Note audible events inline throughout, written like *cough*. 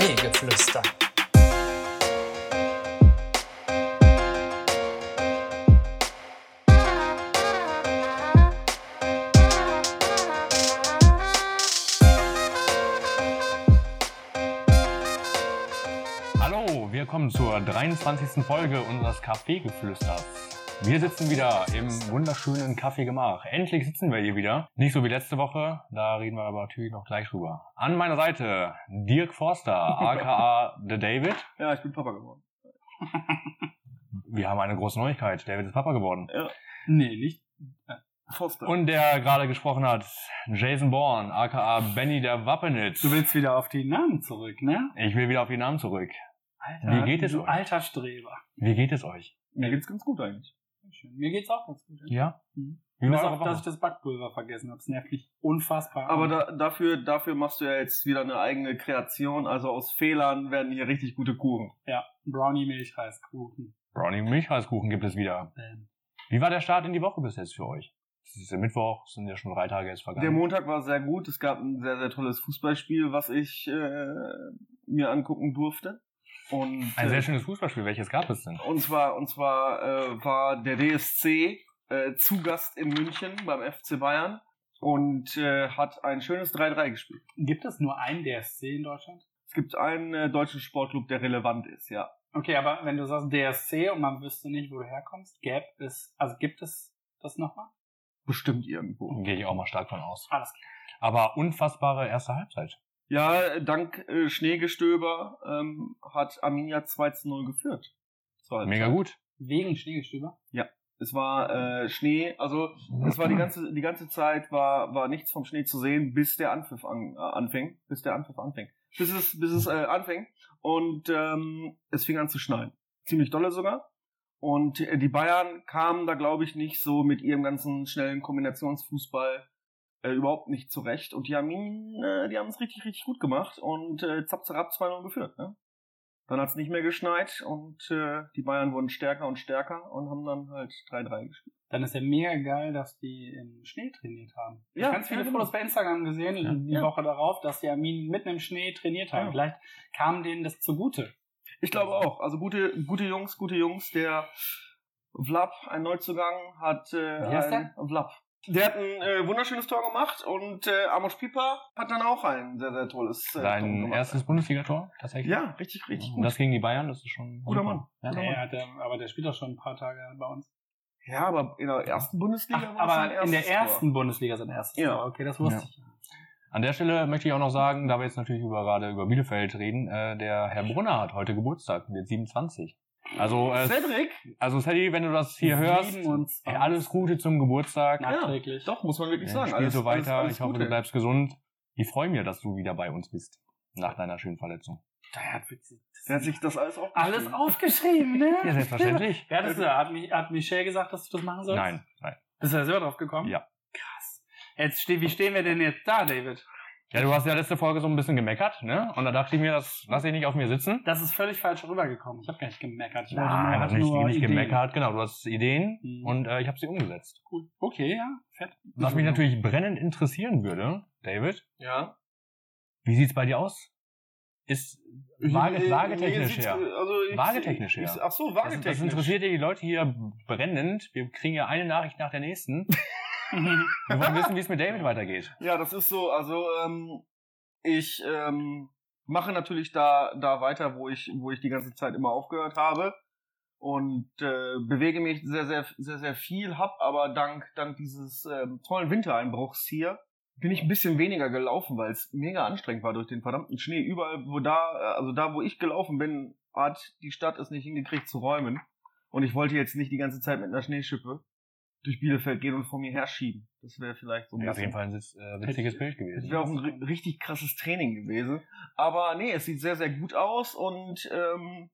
Kaffeegeflüster. Hallo, wir kommen zur 23. Folge unseres Kaffeegeflüsters. Wir sitzen wieder im wunderschönen Kaffeegemach. Endlich sitzen wir hier wieder. Nicht so wie letzte Woche, da reden wir aber natürlich noch gleich drüber. An meiner Seite Dirk Forster, *laughs* aka The David. Ja, ich bin Papa geworden. *laughs* Wir haben eine große Neuigkeit. David ist Papa geworden. Nee, nicht. Äh, Foster. Und der gerade gesprochen hat, Jason Bourne, aka Benny der Wappenitz. du willst wieder auf die Namen zurück, ne? Ich will wieder auf die Namen zurück. Alter, Wie geht es du euch? alter Streber. Wie geht es euch? Mir geht's ganz gut eigentlich. Schön. Mir geht's auch ganz gut. Ja? Mhm. War auf, eure dass ich das Backpulver vergessen habe. Das nervt mich unfassbar. Aber da, dafür, dafür machst du ja jetzt wieder eine eigene Kreation. Also aus Fehlern werden hier richtig gute Kuchen. ja, Brownie Milchreiskuchen. Brownie Milchreiskuchen gibt es wieder. Ähm, Wie war der Start in die Woche bis jetzt für euch? Es ist ja Mittwoch, es sind ja schon drei Tage jetzt Der vergangen. Montag war sehr gut. Es gab ein sehr, sehr tolles Fußballspiel, was ich äh, mir angucken durfte. Und, Ein äh, sehr schönes Fußballspiel. Welches gab es denn? Und zwar, und zwar äh, war der DSC äh, zu Gast in München beim FC Bayern und äh, hat ein schönes 3-3 gespielt. gibt es nur einen DSC in Deutschland? Es gibt einen äh, deutschen Sportclub, der relevant ist, ja. Okay, aber wenn du sagst DSC und man wüsste nicht, wo du herkommst, gäbe es, also gibt es das nochmal? Bestimmt irgendwo. Gehe ich auch mal stark von aus. Alles klar. Aber unfassbare erste Halbzeit. Ja, dank äh, Schneegestöber ähm, hat Arminia 2 zu 0 geführt. Mega gut. Wegen Schneegestöber? Es war äh, Schnee, also es war die ganze die ganze Zeit war war nichts vom Schnee zu sehen, bis der Anpfiff an, äh, anfing, bis der Anpfiff anfing, bis es bis es äh, anfing und ähm, es fing an zu schneien, ziemlich dolle sogar. Und äh, die Bayern kamen da glaube ich nicht so mit ihrem ganzen schnellen Kombinationsfußball äh, überhaupt nicht zurecht und die haben ihn, äh, die haben es richtig richtig gut gemacht und äh, zapp zapp 2-0 geführt. Ne? Dann hat es nicht mehr geschneit und äh, die Bayern wurden stärker und stärker und haben dann halt 3-3 gespielt. Dann ist ja mega geil, dass die im Schnee trainiert haben. Ich Ja, habe ganz viele ja, genau. Fotos bei Instagram gesehen, Ja, die ja. Woche darauf, dass die Armin mitten im Schnee trainiert haben. Vielleicht kam denen das zugute. Ich glaube auch. Also gute, gute Jungs, gute Jungs. Der Vlap, ein Neuzugang, hat äh, Wie heißt ein Vlap. Der hat ein äh, wunderschönes Tor gemacht und äh, Amos Pieper hat dann auch ein sehr, sehr tolles äh, Tor Sein gemacht. erstes Bundesligator, tatsächlich. Ja, richtig, richtig Und gut. das gegen die Bayern, das ist schon Guter. Mann. Ja. Guter Nee, Mann. hat der, aber der spielt doch schon ein paar Tage bei uns. Ja, aber in der ersten Bundesliga Ach, war es sein aber in der ersten Bundesliga sein erstes Ja. Tor. Okay, das wusste Ja. ich. An der Stelle möchte ich auch noch sagen, da wir jetzt natürlich über, gerade über Bielefeld reden, äh, der Herr Brunner hat heute Geburtstag, wird 27. Also, äh, Cedric? also Sadie, wenn du das hier hörst, 27. ey, alles Gute zum Geburtstag. Nachträglich. Doch, muss man wirklich Ja, sagen. spiel Alles, so weiter. Alles, alles ich hoffe, Gute. du bleibst gesund. Ich freue mich, dass du wieder bei uns bist. Nach deiner schönen Verletzung. Der hat Der hat sich das alles auch alles aufgeschrieben, ne? Ja, selbstverständlich. *laughs* Wer hat, das, hat, mich, hat Michelle gesagt, dass du das machen sollst? Nein, nein. Bist du da selber drauf gekommen? Ja. Krass. Jetzt wie stehen wir denn jetzt da, David? Ja, du hast ja letzte Folge so ein bisschen gemeckert, ne? Und da dachte ich mir, das lasse ich nicht auf mir sitzen. Das ist völlig falsch rübergekommen. Ich habe gar nicht gemeckert. Ich wollte Nein, hatte nicht, nur nicht Ideen. gemeckert. Genau, du hast Ideen Mhm. und äh, ich habe sie umgesetzt. Cool. Okay, ja, fett. Was mich natürlich brennend interessieren würde, David, Ja. wie sieht's bei dir aus? Ist Waage, Nee, waagetechnisch her. Also ich, Waagetechnisch ich, her. Ach so, Das, waagetechnisch. das interessiert ja die Leute hier brennend. Wir kriegen ja eine Nachricht nach der nächsten. *laughs* Wir wollen wissen, wie es mit David weitergeht. Ja, das ist so. Also ähm, ich ähm, mache natürlich da da weiter, wo ich wo ich die ganze Zeit immer aufgehört habe und äh, bewege mich sehr sehr sehr sehr viel. Hab aber dank dank dieses ähm, tollen Wintereinbruchs hier bin ich ein bisschen weniger gelaufen, weil es mega anstrengend war durch den verdammten Schnee. Überall, wo da, äh, also da, wo ich gelaufen bin, hat die Stadt es nicht hingekriegt zu räumen. Und ich wollte jetzt nicht die ganze Zeit mit einer Schneeschippe durch Bielefeld gehen und vor mir herschieben. Das wäre vielleicht so ein Ja, auf jeden Fall ein äh, witziges Bild das gewesen. wäre auch ein ri- richtig krasses Training gewesen. Aber nee, es sieht sehr, sehr gut aus und ähm,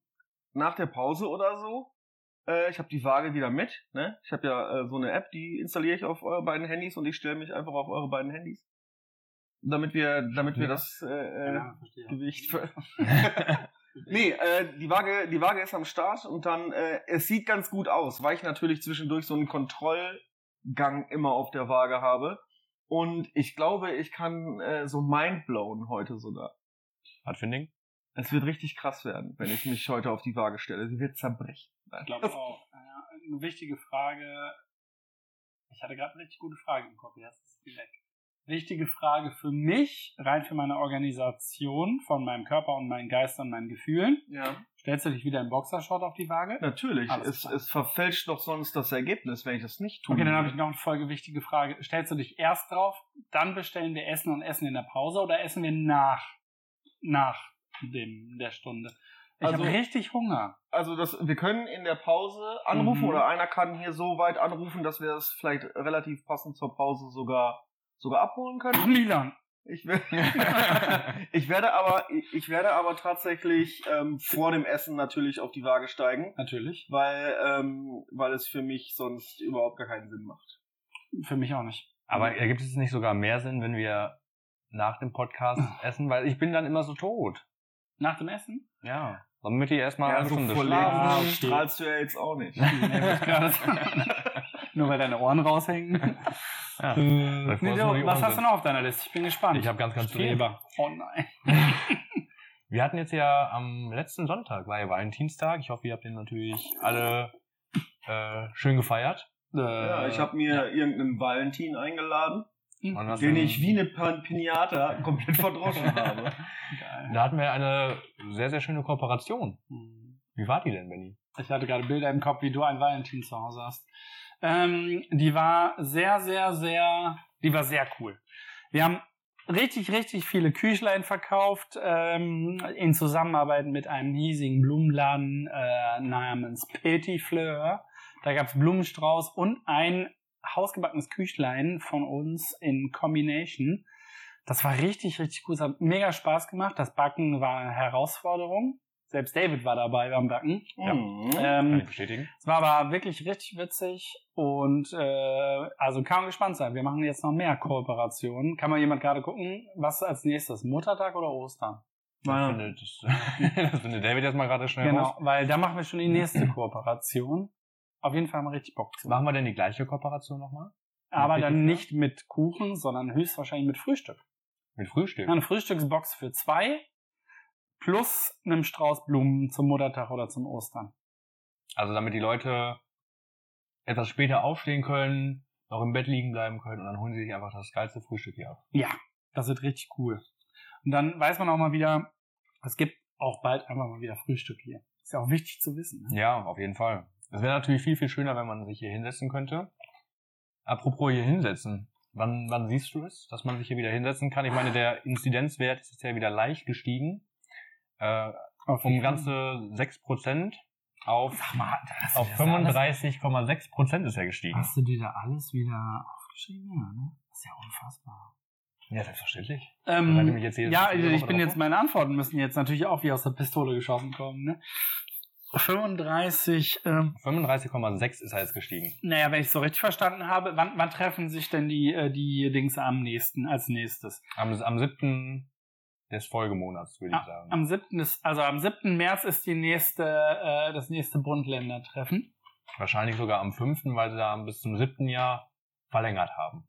nach der Pause oder so, äh, ich habe die Waage wieder mit. Ne? Ich habe ja äh, so eine App, die installiere ich auf eure beiden Handys und ich stelle mich einfach auf eure beiden Handys. Damit wir, damit wir Ja. das äh, äh, ja. Gewicht. *laughs* *laughs* nee, äh, die Waage, die Waage ist am Start und dann, äh, es sieht ganz gut aus, weil ich natürlich zwischendurch so einen Kontrollgang immer auf der Waage habe. Und ich glaube, ich kann äh, so mindblown heute sogar. Was für ein Ding? Es wird richtig krass werden, wenn ich mich heute auf die Waage stelle. Sie wird zerbrechen. Ich glaube auch. Eine wichtige Frage. Ich hatte gerade eine richtig gute Frage im Kopf, jetzt ist die weg. Wichtige Frage für mich, rein für meine Organisation von meinem Körper und meinen Geist und meinen Gefühlen. Ja. Stellst du dich wieder im Boxershort auf die Waage? Natürlich. Es, es verfälscht doch sonst das Ergebnis, wenn ich das nicht tue. Okay, dann habe ich noch eine folgewichtige Frage. Stellst du dich erst drauf, dann bestellen wir Essen und essen in der Pause oder essen wir nach, nach dem, der Stunde? Ich Also- habe richtig Hunger. Also das, wir können in der Pause anrufen Mhm. oder einer kann hier so weit anrufen, dass wir es vielleicht relativ passend zur Pause sogar sogar abholen können. Milan. Ich, will, *laughs* ich werde aber ich werde aber tatsächlich ähm, vor dem Essen natürlich auf die Waage steigen, Natürlich. weil ähm, weil es für mich sonst überhaupt gar keinen Sinn macht. Für mich auch nicht. Aber ergibt es nicht sogar mehr Sinn, wenn wir nach dem Podcast *laughs* essen? Weil ich bin dann immer so tot. Nach dem Essen? Ja. Damit die erstmal Ja, eine so Stunde vor schlafen. Ah, strahlst du ja jetzt auch nicht. *laughs* Ich. Nur weil deine Ohren raushängen. Ja. Äh, die du, was hast du noch auf deiner Liste? Ich bin gespannt. Ich habe ganz, ganz viel. Oh nein. *laughs* Wir hatten jetzt ja am letzten Sonntag, war ja Valentinstag. Ich hoffe, ihr habt den natürlich alle äh, schön gefeiert. Ja, ich habe mir irgendeinen Valentin eingeladen, was den ich wie eine Pinata komplett verdroschen *laughs* habe. Geil. Da hatten wir eine sehr, sehr schöne Kooperation. Hm. Wie war die denn, Benny? Ich hatte gerade Bilder im Kopf, wie du ein Valentin zu Hause hast. Ähm, die war sehr, sehr, sehr, die war sehr cool. Wir haben richtig, richtig viele Küchlein verkauft ähm, in Zusammenarbeit mit einem hiesigen Blumenladen äh, namens Petit Fleur. Da gab's Blumenstrauß und ein hausgebackenes Küchlein von uns in Combination. Das war richtig, richtig cool. Es hat mega Spaß gemacht. Das Backen war eine Herausforderung. Selbst David war dabei beim Backen. Ja. Mhm. Kann Ähm, ich bestätigen. es war aber wirklich richtig witzig und äh, also kann man gespannt sein. Wir machen jetzt noch mehr Kooperationen. Kann mal jemand gerade gucken, was als nächstes? Muttertag oder Ostern? Das Ja. findet, das, das findet David jetzt mal gerade schnell Genau, raus. weil da machen wir schon die nächste Kooperation. Auf jeden Fall haben wir richtig Bock zu. Machen wir denn die gleiche Kooperation nochmal? Aber dann nicht mit Kuchen, sondern höchstwahrscheinlich mit Frühstück. Mit Frühstück? Ja, eine Frühstücksbox für zwei plus einem Strauß Blumen zum Muttertag oder zum Ostern. Also damit die Leute etwas später aufstehen können, noch im Bett liegen bleiben können und dann holen sie sich einfach das geilste Frühstück hier ab. Ja, das wird richtig cool. Und dann weiß man auch mal wieder, es gibt auch bald einfach mal wieder Frühstück hier. Ist ja auch wichtig zu wissen. Ne? Ja, auf jeden Fall. Es wäre natürlich viel, viel schöner, wenn man sich hier hinsetzen könnte. Apropos hier hinsetzen. Wann, wann siehst du es, dass man sich hier wieder hinsetzen kann? Ich meine, der Inzidenzwert ist jetzt ja wieder leicht gestiegen. Äh, um ganze 6% auf, mal, auf das da alles- 35,6% ist er gestiegen. Hast du dir da alles wieder aufgeschrieben? Ja, ne? Das ist ja unfassbar. Ja, selbstverständlich. Ähm, jetzt ja, jede ich bin drauf jetzt, meine Antworten müssen jetzt natürlich auch wie aus der Pistole geschossen kommen. Ne? 35, ähm, 35,6 ist er jetzt gestiegen. naja, wenn ich es so richtig verstanden habe, wann, wann treffen sich denn die, äh, die Dings am nächsten, als nächstes? Am, am 7. des Folgemonats, würde ich sagen. Am 7. Ist, also am 7. März ist die nächste, äh, das nächste Bund-Länder-Treffen. Wahrscheinlich sogar am 5., weil sie da bis zum 7. Jahr verlängert haben.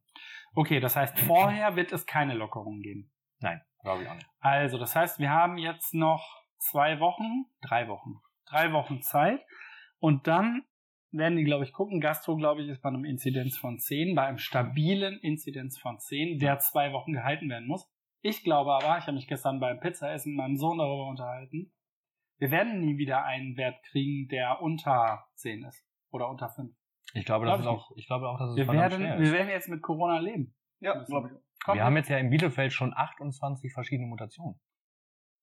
Okay, das heißt, vorher wird es keine Lockerung geben. Nein, glaube ich auch nicht. Also, das heißt, wir haben jetzt noch zwei Wochen, drei Wochen, drei Wochen Zeit. Und dann werden die, glaube ich, gucken. Gastro, glaube ich, ist bei einem Inzidenz von 10, bei einem stabilen Inzidenz von 10, der zwei Wochen gehalten werden muss. Ich glaube aber, ich habe mich gestern beim Pizzaessen mit meinem Sohn darüber unterhalten, wir werden nie wieder einen Wert kriegen, der unter 10 ist. Oder unter 5. Ich glaube, Glaub das ich ist auch, ich glaube auch, dass es Wir werden, wir werden jetzt mit Corona leben. Ja, glaube ich. Komm, Wir haben jetzt ja in Bielefeld schon 28 verschiedene Mutationen.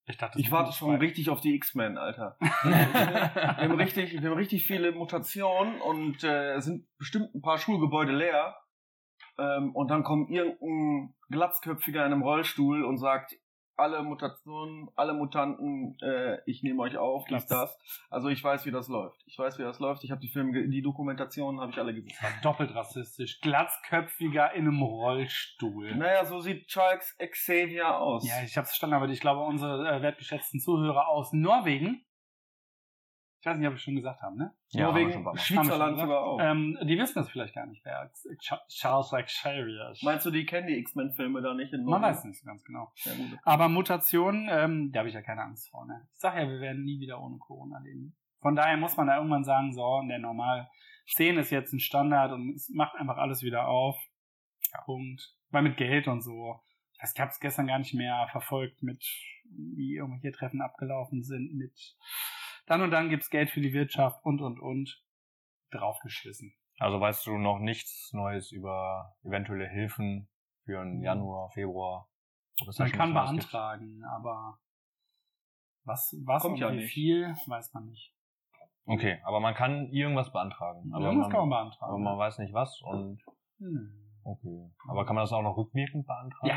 ich dachte, das Ich warte schon richtig auf die X-Men, Alter. *laughs* wir, haben richtig, wir haben richtig viele Mutationen und äh, es sind bestimmt ein paar Schulgebäude leer. Ähm, und dann kommt irgendein Glatzköpfiger in einem Rollstuhl und sagt, alle Mutationen, alle Mutanten, äh, ich nehme euch auf, dies, das. Also ich weiß, wie das läuft. Ich weiß, wie das läuft. Ich habe die Filme, die Dokumentationen habe ich alle gesehen. Doppelt rassistisch. Glatzköpfiger in einem Rollstuhl. Naja, so sieht Charles Xavier aus. Ja, ich habe es verstanden, aber ich glaube, unsere äh, wertgeschätzten Zuhörer aus Norwegen, Ich weiß nicht, ob wir schon gesagt haben, ne? Ja, Norwegen, Haben wir schon sogar auch. Ähm, die wissen das vielleicht gar nicht, wer Ch- Charles Xavier ist. Meinst du, die kennen die X-Men-Filme da nicht? In Man Norwegen? weiß nicht so ganz genau. Ja. Aber Mutationen, ähm, da habe ich ja keine Angst vor. Ne? Ich sag ja, wir werden nie wieder ohne Corona leben. Von daher muss man da irgendwann sagen, so, der normal 10 ist jetzt ein Standard und es macht einfach alles wieder auf. Punkt. Weil mit Geld und so. Ich habe es gestern gar nicht mehr verfolgt, mit wie irgendwelche Treffen abgelaufen sind, mit dann und dann gibt's Geld für die Wirtschaft und und und draufgeschissen. Also weißt du noch nichts Neues über eventuelle Hilfen für den Januar, Februar? Man kann was Neues gibt? beantragen, aber was, was Kommt und ja wie nicht. viel, weiß man nicht. Okay, aber man kann irgendwas beantragen. Aber Irgendwas man, kann man beantragen. aber man weiß nicht was und Hm. okay. Aber kann man das auch noch rückwirkend beantragen? Ja.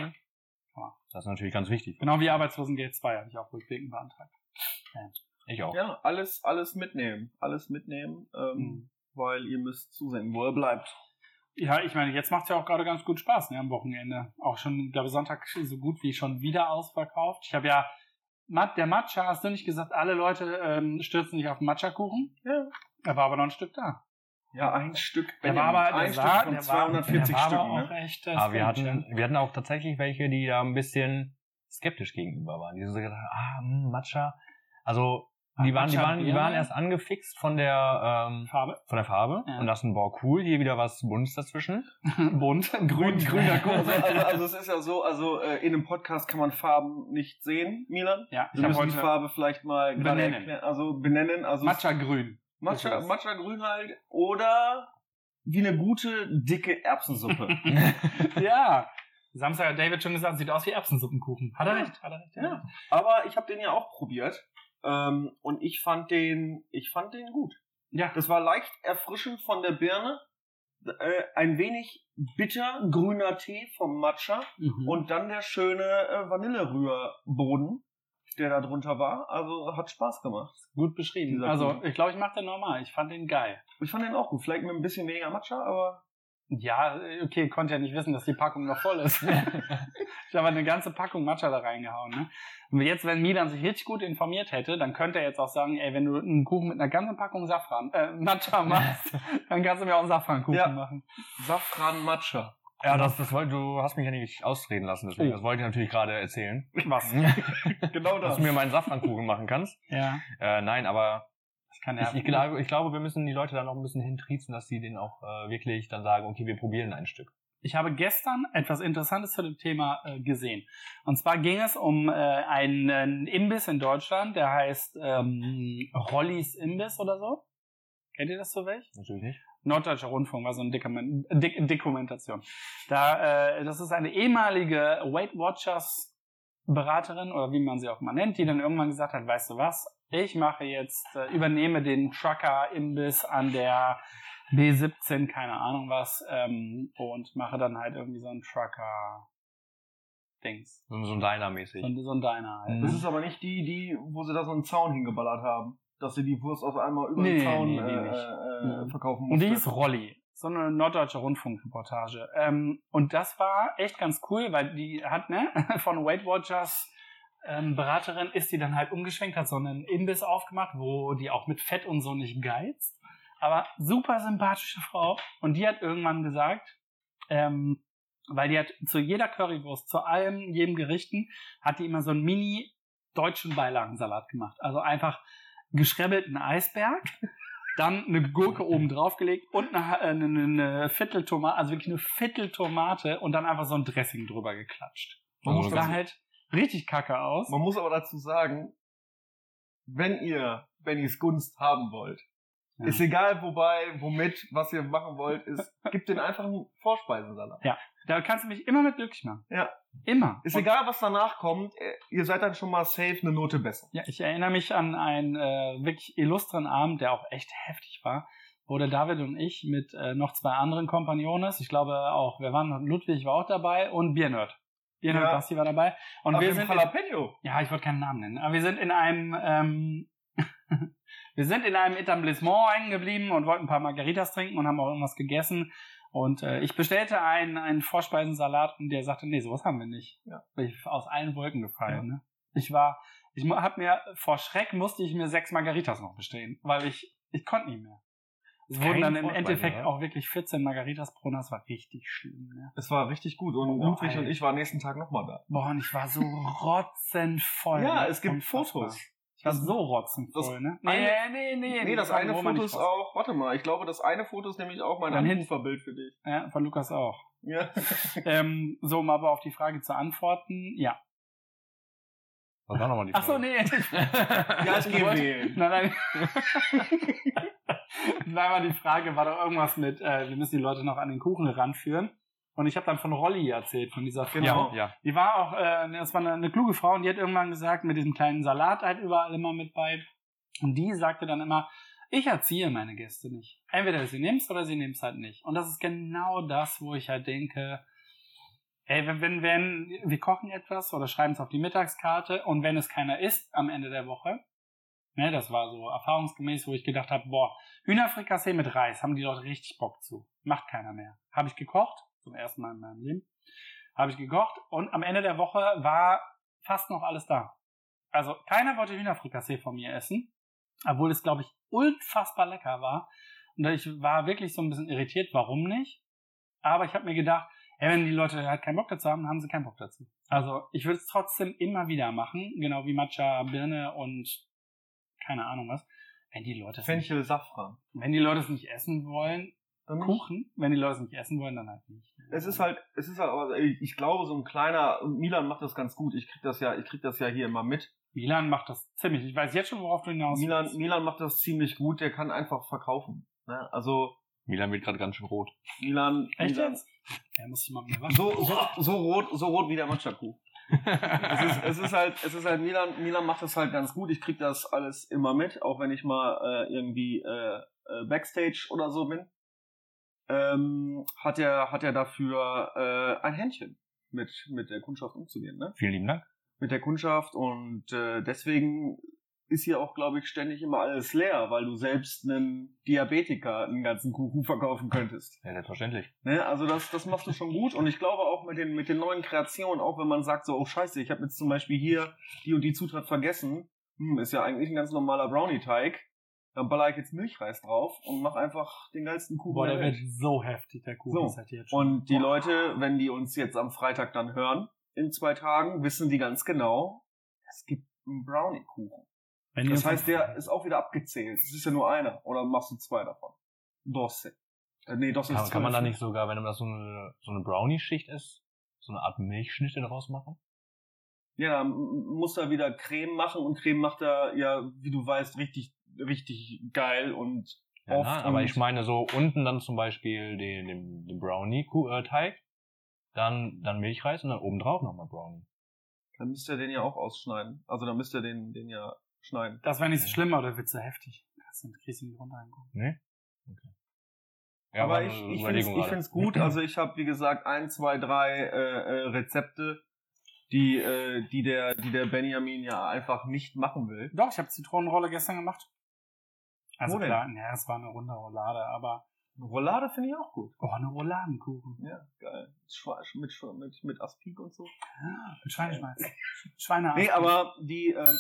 Kann man. Das ist natürlich ganz wichtig. Genau wie Arbeitslosengeld 2 habe ich auch rückwirkend beantragt. Ich auch. Ja, alles, alles mitnehmen. Alles mitnehmen, ähm, Hm. weil ihr müsst zusehen, wo er bleibt. Ja, ich meine, jetzt macht es ja auch gerade ganz gut Spaß ne, am Wochenende. Auch schon, ich glaube, Sonntag so gut wie schon wieder ausverkauft. Ich habe ja, der Matcha, hast du nicht gesagt, alle Leute ähm, stürzen sich auf den Matcha-Kuchen? Ja. Da war aber noch ein Stück da. Ja, ein Stück. Der war aber, ein Stück von der 240 war, der war Stücken. aber auch Ne? echt äh, Aber wir hatten, wir hatten auch tatsächlich welche, die da ein bisschen skeptisch gegenüber waren. Die so gesagt haben, ah, hm, Matcha. Also, die waren, die waren, die waren erst angefixt von der, ähm, Farbe. von der Farbe Ja. und dachten, boah, cool, hier wieder was Buntes dazwischen. *laughs* Bunt, *laughs* grün, grüner *laughs* Kuchen. Also, also, also es ist ja so, also äh, in einem Podcast kann man Farben nicht sehen, Milan. Ja, ich Wir müssen die Farbe vielleicht mal Benennen. erklären. Also benennen. Also Matcha grün. Matcha. Matcha grün halt oder wie eine gute, dicke Erbsensuppe. ja. Samstag hat David schon gesagt, sieht aus wie Erbsensuppenkuchen. Hat er Ja. recht, hat er recht. Ja. Aber ich habe den ja auch probiert. Ähm, und ich fand den, ich fand den gut. ja. Das war leicht erfrischend von der Birne. Äh, ein wenig bitter grüner Tee vom Matcha. Mhm. Und dann der schöne äh, Vanillerührboden, der da drunter war. Also hat Spaß gemacht. gut beschrieben. Dieser Also, Kuchen. ich glaube, ich mache den normal. Ich fand den geil. Ich fand den auch gut. Vielleicht mit ein bisschen weniger Matcha, aber Ja, okay, konnte ja nicht wissen, dass die Packung noch voll ist. *laughs* ich habe eine ganze Packung Matcha da reingehauen. Ne? Und jetzt, wenn Milan sich richtig gut informiert hätte, dann könnte er jetzt auch sagen, ey, wenn du einen Kuchen mit einer ganzen Packung Safran, äh, Matcha *laughs* machst, dann kannst du mir auch einen Safrankuchen Ja. machen. Safran Matcha. Ja, das, das wollte, du hast mich ja nicht ausreden lassen, deswegen, Oh. das wollte ich natürlich gerade erzählen. Was? *laughs* Genau Dass das. du mir meinen Safrankuchen machen kannst. Ja, Äh, nein, aber er. ich, glaube, ich glaube, wir müssen die Leute da noch ein bisschen hintriezen, dass sie den auch äh, wirklich dann sagen, okay, wir probieren ein Stück. Ich habe gestern etwas Interessantes zu dem Thema äh, gesehen. Und zwar ging es um äh, einen Imbiss in Deutschland, der heißt ähm, Rollys Imbiss oder so. Kennt ihr das so welch? Natürlich nicht. Norddeutscher Rundfunk war so eine Dik Dokumentation. Da, äh, das ist eine ehemalige Weight Watchers Beraterin oder wie man sie auch mal nennt, die dann irgendwann gesagt hat, weißt du was, ich mache jetzt, äh, übernehme den Trucker Imbiss an der B17, keine Ahnung was, ähm, und mache dann halt irgendwie so ein Trucker Dings. So, so ein Diner-mäßig. So, ein- so ein Diner halt. Mhm. Das ist aber nicht die, die, wo sie da so einen Zaun hingeballert haben. Dass sie die Wurst auf einmal über Nee, den Zaun nee, die äh, nicht. äh, Mhm. verkaufen Und musste. die hieß Rolli. So eine norddeutsche Rundfunkreportage. Ähm, und das war echt ganz cool, weil die hat, ne, *laughs* von Weight Watchers ähm, Beraterin ist die dann halt umgeschwenkt, hat so einen Imbiss aufgemacht, wo die auch mit Fett und so nicht geizt. Aber super sympathische Frau. Und die hat irgendwann gesagt, ähm, weil die hat zu jeder Currywurst, zu allem, jedem Gerichten, hat die immer so einen mini deutschen Beilagensalat gemacht. Also einfach geschrebbelten Eisberg, dann eine Gurke oben draufgelegt und eine, eine, eine Vierteltomate, also wirklich eine Vierteltomate und dann einfach so ein Dressing drüber geklatscht. Man muss dazu- halt richtig kacke aus. Man muss aber dazu sagen, wenn ihr Bennys Gunst haben wollt, Ja. ist egal wobei, womit, was ihr machen wollt, ist, *laughs* gibt den einfach einen Vorspeisensalat. Da kannst du mich immer mit glücklich machen. Ja. Immer. Ist Und- egal, was danach kommt, äh, ihr seid dann schon mal safe eine Note besser. Ja, ich erinnere mich an einen äh, wirklich illustren Abend, der auch echt heftig war, wo der David und ich mit äh, noch zwei anderen Kompagnones, ich glaube auch, wir waren, Ludwig war auch dabei und Biernerd. Biernerd Ja. Basti war dabei. Und Ach, wir sind, in, Jalapeno. ja, ich wollte keinen Namen nennen, aber wir sind in einem, ähm, *laughs* wir sind in einem Etablissement hängen geblieben und wollten ein paar Margaritas trinken und haben auch irgendwas gegessen. Und äh, ich bestellte einen, einen Vorspeisensalat und der sagte, nee, sowas haben wir nicht. Ja. Bin ich aus allen Wolken gefallen. Ne? Ich war, ich hab mir, vor Schreck musste ich mir sechs Margaritas noch bestellen, weil ich, ich konnte nicht mehr. Es wurden dann im Endeffekt oder? auch wirklich 14 Margaritas pro Nacht, das war richtig schlimm, ne? Es war richtig gut und Oh, Ludwig Alter. und ich waren nächsten Tag nochmal da. Boah, und ich war so rotzenvoll. Ja, ne? es gibt. Fotos. Ich war so rotzenvoll, ne? eine- nee, nee. Nee, das war eine Foto ist auch, warte mal, ich glaube, das eine Foto ist nämlich auch mein Anruferbild für dich. Ja, von Lukas auch. Ja. *laughs* ähm, so, um aber auf die Frage zu antworten, ja. Was war nochmal die Ach so, Frage? nee. *laughs* Ja, ich geh wollte- wählen. Nein, nein. *laughs* nein, aber die Frage war doch irgendwas mit, äh, wir müssen die Leute noch an den Kuchen ranführen. Und ich habe dann von Rolli erzählt, von dieser Frau. Genau. Ja, ja. Die war auch, äh, das war eine, eine kluge Frau und die hat irgendwann gesagt, mit diesem kleinen Salat halt überall immer mit bei. Und die sagte dann immer, ich erziehe meine Gäste nicht. Entweder sie nimmt's oder sie nimmt's halt nicht. Und das ist genau das, wo ich halt denke, ey, wenn, wenn, wir kochen etwas oder schreiben es auf die Mittagskarte und wenn es keiner isst am Ende der Woche, ne, das war so erfahrungsgemäß, wo ich gedacht habe, boah, Hühnerfrikassee mit Reis, haben die Leute richtig Bock zu. Macht keiner mehr. Habe ich gekocht, zum ersten Mal in meinem Leben habe ich gekocht und am Ende der Woche war fast noch alles da. Also keiner wollte Hühnerfrikassee von mir essen, obwohl es, glaube ich, unfassbar lecker war. Und ich war wirklich so ein bisschen irritiert, warum nicht. Aber ich habe mir gedacht, ja, wenn die Leute halt keinen Bock dazu haben, haben sie keinen Bock dazu. Also ich würde es trotzdem immer wieder machen, genau wie Matcha, Birne und keine Ahnung was. Wenn die Leute es nicht, Fenchel, Safran. wenn die Leute es nicht essen wollen, Dann nicht. Kuchen. Wenn die Leute es nicht essen wollen, dann halt nicht. Es ist halt, es ist halt, aber ich glaube, so ein kleiner, Milan macht das ganz gut. Ich krieg das ja, ich krieg das ja hier immer mit. Milan macht das ziemlich. Ich weiß jetzt schon, worauf du hinaus Milan, willst. Milan macht das ziemlich gut. Der kann einfach verkaufen. Ne? Also Milan wird gerade ganz schön rot. Milan, Echt Milan jetzt? Er muss sich mal mehr waschen. so, so, so rot, so rot wie der Matcha-Kuh. es, ist, es ist halt, es ist halt Milan, Milan macht das halt ganz gut. Ich krieg das alles immer mit, auch wenn ich mal äh, irgendwie äh, äh, Backstage oder so bin. Ähm, hat er, hat er dafür äh, ein Händchen mit mit der Kundschaft umzugehen, ne? Vielen lieben Dank. Mit der Kundschaft und äh, deswegen ist hier auch, glaube ich, ständig immer alles leer, weil du selbst einen Diabetiker einen ganzen Kuchen verkaufen könntest. Ja, selbstverständlich. Ne, also das, das machst du schon gut und ich glaube auch mit den, mit den neuen Kreationen, auch wenn man sagt so, oh scheiße, ich habe jetzt zum Beispiel hier die und die Zutat vergessen, hm, ist ja eigentlich ein ganz normaler Brownie-Teig, dann baller ich jetzt Milchreis drauf und mach einfach den geilsten Kuchen Boah, der wird so heftig, der Kuchen So. ist halt jetzt schon. Und die Leute, wenn die uns jetzt am Freitag dann hören, in zwei Tagen, wissen die ganz genau, es gibt einen Brownie-Kuchen. Wenn Das heißt, der ist auch wieder abgezählt. Es ist ja nur einer. Oder machst du zwei davon? Dosse. Äh, nee, Kann, ist kann man da nicht sogar, wenn das so eine, so eine Brownie-Schicht ist, so eine Art Milchschnitte daraus machen? Ja, dann muss er wieder Creme machen und Creme macht er ja, wie du weißt, richtig, richtig geil und Ja, oft. na, aber ich meine so unten dann zum Beispiel den, den, den Brownie-Teig, dann, dann Milchreis und dann obendrauf nochmal Brownie. Dann müsst ihr den ja auch ausschneiden. Also dann müsst ihr den, den ja schneiden. Das wäre nicht so schlimm, aber der wird so heftig. Das sind kriegst du nicht runter angucken. Ne? Okay. Ja, aber ich, eine ich finde es gut. Also ich habe, wie gesagt, ein, zwei, drei äh, äh, Rezepte, die, äh, die, der, die der Benjamin ja einfach nicht machen will. Doch, ich habe Zitronenrolle gestern gemacht. Also Wo denn? klar, ja, es war eine runde Roulade, aber Roulade finde ich auch gut. oh, eine Rouladenkuchen. Ja, geil. Mit, mit, mit Aspik und so. Ja, mit Schweineschmalz. Schweine Nee, aber die, ähm,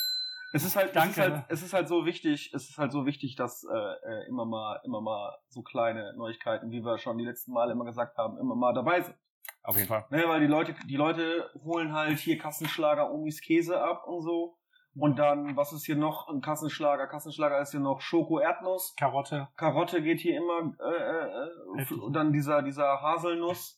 es ist halt, Danke. Es, ist halt, es ist halt so wichtig, es ist halt so wichtig, dass äh, äh, immer mal, immer mal so kleine Neuigkeiten, wie wir schon die letzten Male immer gesagt haben, immer mal dabei sind. Auf jeden Fall. Ne, weil die Leute, die Leute holen halt hier Kassenschlager Omis Käse ab und so. Und dann, was ist hier noch? Ein Kassenschlager. Kassenschlager ist hier noch Schoko Erdnuss. Karotte. Karotte geht hier immer, äh, äh, äh, und dann dieser, dieser Haselnuss.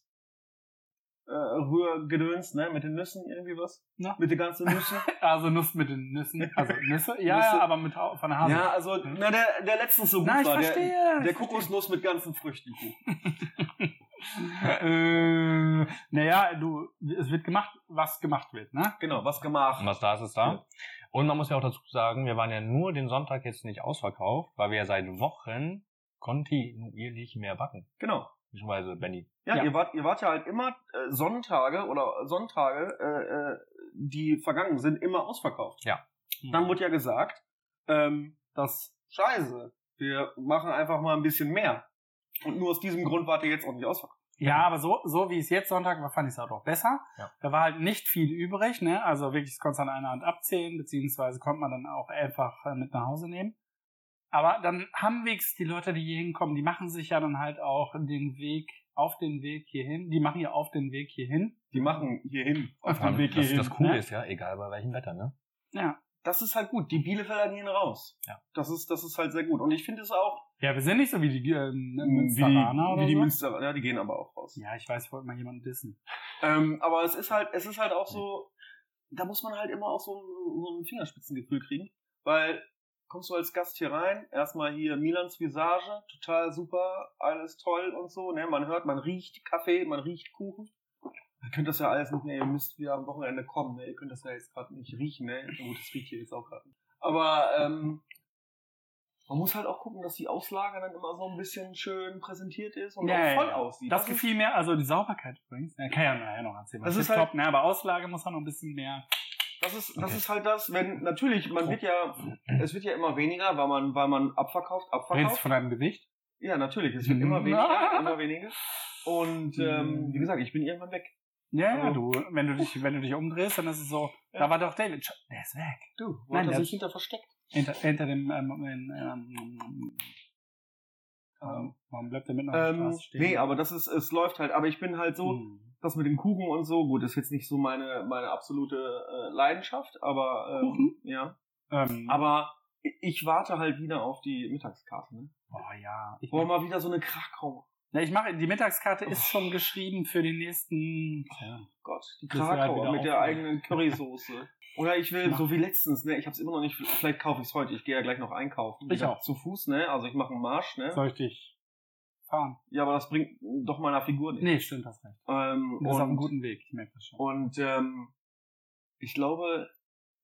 Äh, Rührgedöns, ne, mit den Nüssen irgendwie was? Ja. Mit den ganzen Nüssen. *laughs* Also Nuss mit den Nüssen. Also Nüsse? Ja, Nüsse. ja aber mit von der Hase. Ja, also, na, der, der letztens so gut Na, ich war. Der, verstehe. der Kokosnuss mit ganzen Früchten. *laughs* äh, naja, du, es wird gemacht, was gemacht wird, ne? Genau, was gemacht. Und was da ist, ist da. Und man muss ja auch dazu sagen, wir waren ja nur den Sonntag jetzt nicht ausverkauft, weil wir ja seit Wochen kontinuierlich mehr backen. Genau. Beziehungsweise Benny. Ja, Ja. Ihr, wart, ihr wart ja halt immer äh, Sonntage oder Sonntage, äh, äh, die vergangen sind, immer ausverkauft. Dann wurde ja gesagt, ähm, das Scheiße, wir machen einfach mal ein bisschen mehr. Und nur aus diesem Grund wart ihr jetzt auch nicht ausverkauft. Ja, aber so, so wie es jetzt Sonntag war, fand ich es halt auch besser. Ja. Da war halt nicht viel übrig, ne? Also wirklich, das konntest du an einer Hand abzählen, beziehungsweise konnte man dann auch einfach äh, mit nach Hause nehmen. Aber dann haben wenigstens die Leute, die hier hinkommen, die machen sich ja dann halt auch den Weg, auf den Weg hierhin. Die machen ja auf den Weg hierhin. Die machen hierhin. Auf den Weg das, hierhin. das Coole ne? ist ja, egal bei welchem Wetter, ne? Ja. Das ist halt gut. Die Bielefelder gehen raus. Ja. Das ist, das ist halt sehr gut. Und ich finde es auch, Ja, wir sind nicht so wie die äh, wie Münsteraner die, oder wie die so. Münster, ja, die gehen aber auch raus. Ja, ich weiß, ich wollte mal jemanden dissen. Ähm, aber es ist halt, es ist halt auch so, da muss man halt immer auch so, so ein Fingerspitzengefühl kriegen, weil kommst du als Gast hier rein, erstmal hier Milans Visage, total super, alles toll und so, ne, man hört, man riecht Kaffee, man riecht Kuchen. Ihr könnt das ja alles nicht mehr, ihr müsst wieder am Wochenende kommen, ne, ihr könnt das ja jetzt gerade nicht riechen, ne, gut, das riecht hier jetzt auch gerade. Aber, ähm, man muss halt auch gucken, dass die Auslage dann immer so ein bisschen schön präsentiert ist und Ja, auch voll ja. aussieht. Das ist- gefiel mir, also die Sauberkeit übrigens. Ja, kann ja nachher noch erzählen. Das was ist halt- top, ne, aber Auslage muss man noch ein bisschen mehr. Das ist, das ist halt das, wenn, natürlich, man wird ja, es wird ja immer weniger, weil man, weil man abverkauft, Redest du abverkauft. von deinem Gewicht? Ja, natürlich, es wird immer *laughs* weniger, immer weniger. Und, ähm, *laughs* wie gesagt, ich bin irgendwann weg. Ja, ja, du, wenn du dich, wenn du dich umdrehst, dann ist es so, Ja. da war doch David, der ist weg. Du, wo Nein, hat er sich hinter versteckt? Hinter, hinter dem, ähm, ähm, ähm, warum bleibt der mitten auf der Ähm, Straße stehen? nee, aber das ist, es läuft halt, aber ich bin halt so, Hm. das mit dem Kuchen und so, gut, ist jetzt nicht so meine, meine absolute äh, Leidenschaft, aber, ähm, Kuchen? ja. Ähm, Aber ich- warte halt wieder auf die Mittagskarte, ne? oh ja. Ich, Wollen wir mal wieder so eine Krakau. ja, ich mache, die Mittagskarte ist schon geschrieben für die nächsten, ja. Gott, die halt Krakau wieder mit der eigenen Currysoße. Oder ich will, Mach- so wie letztens, ne, ich habe es immer noch nicht, vielleicht kaufe ich es heute, ich gehe ja gleich noch einkaufen. Ich auch. Zu Fuß, ne, also ich mache einen Marsch, ne. Soll ich dich fahren? Ja, aber das bringt doch meiner Figur nicht. Nee, stimmt, hast recht. Ähm, Du bist auf einem und guten Weg, ich merke das schon. und ähm, ich glaube,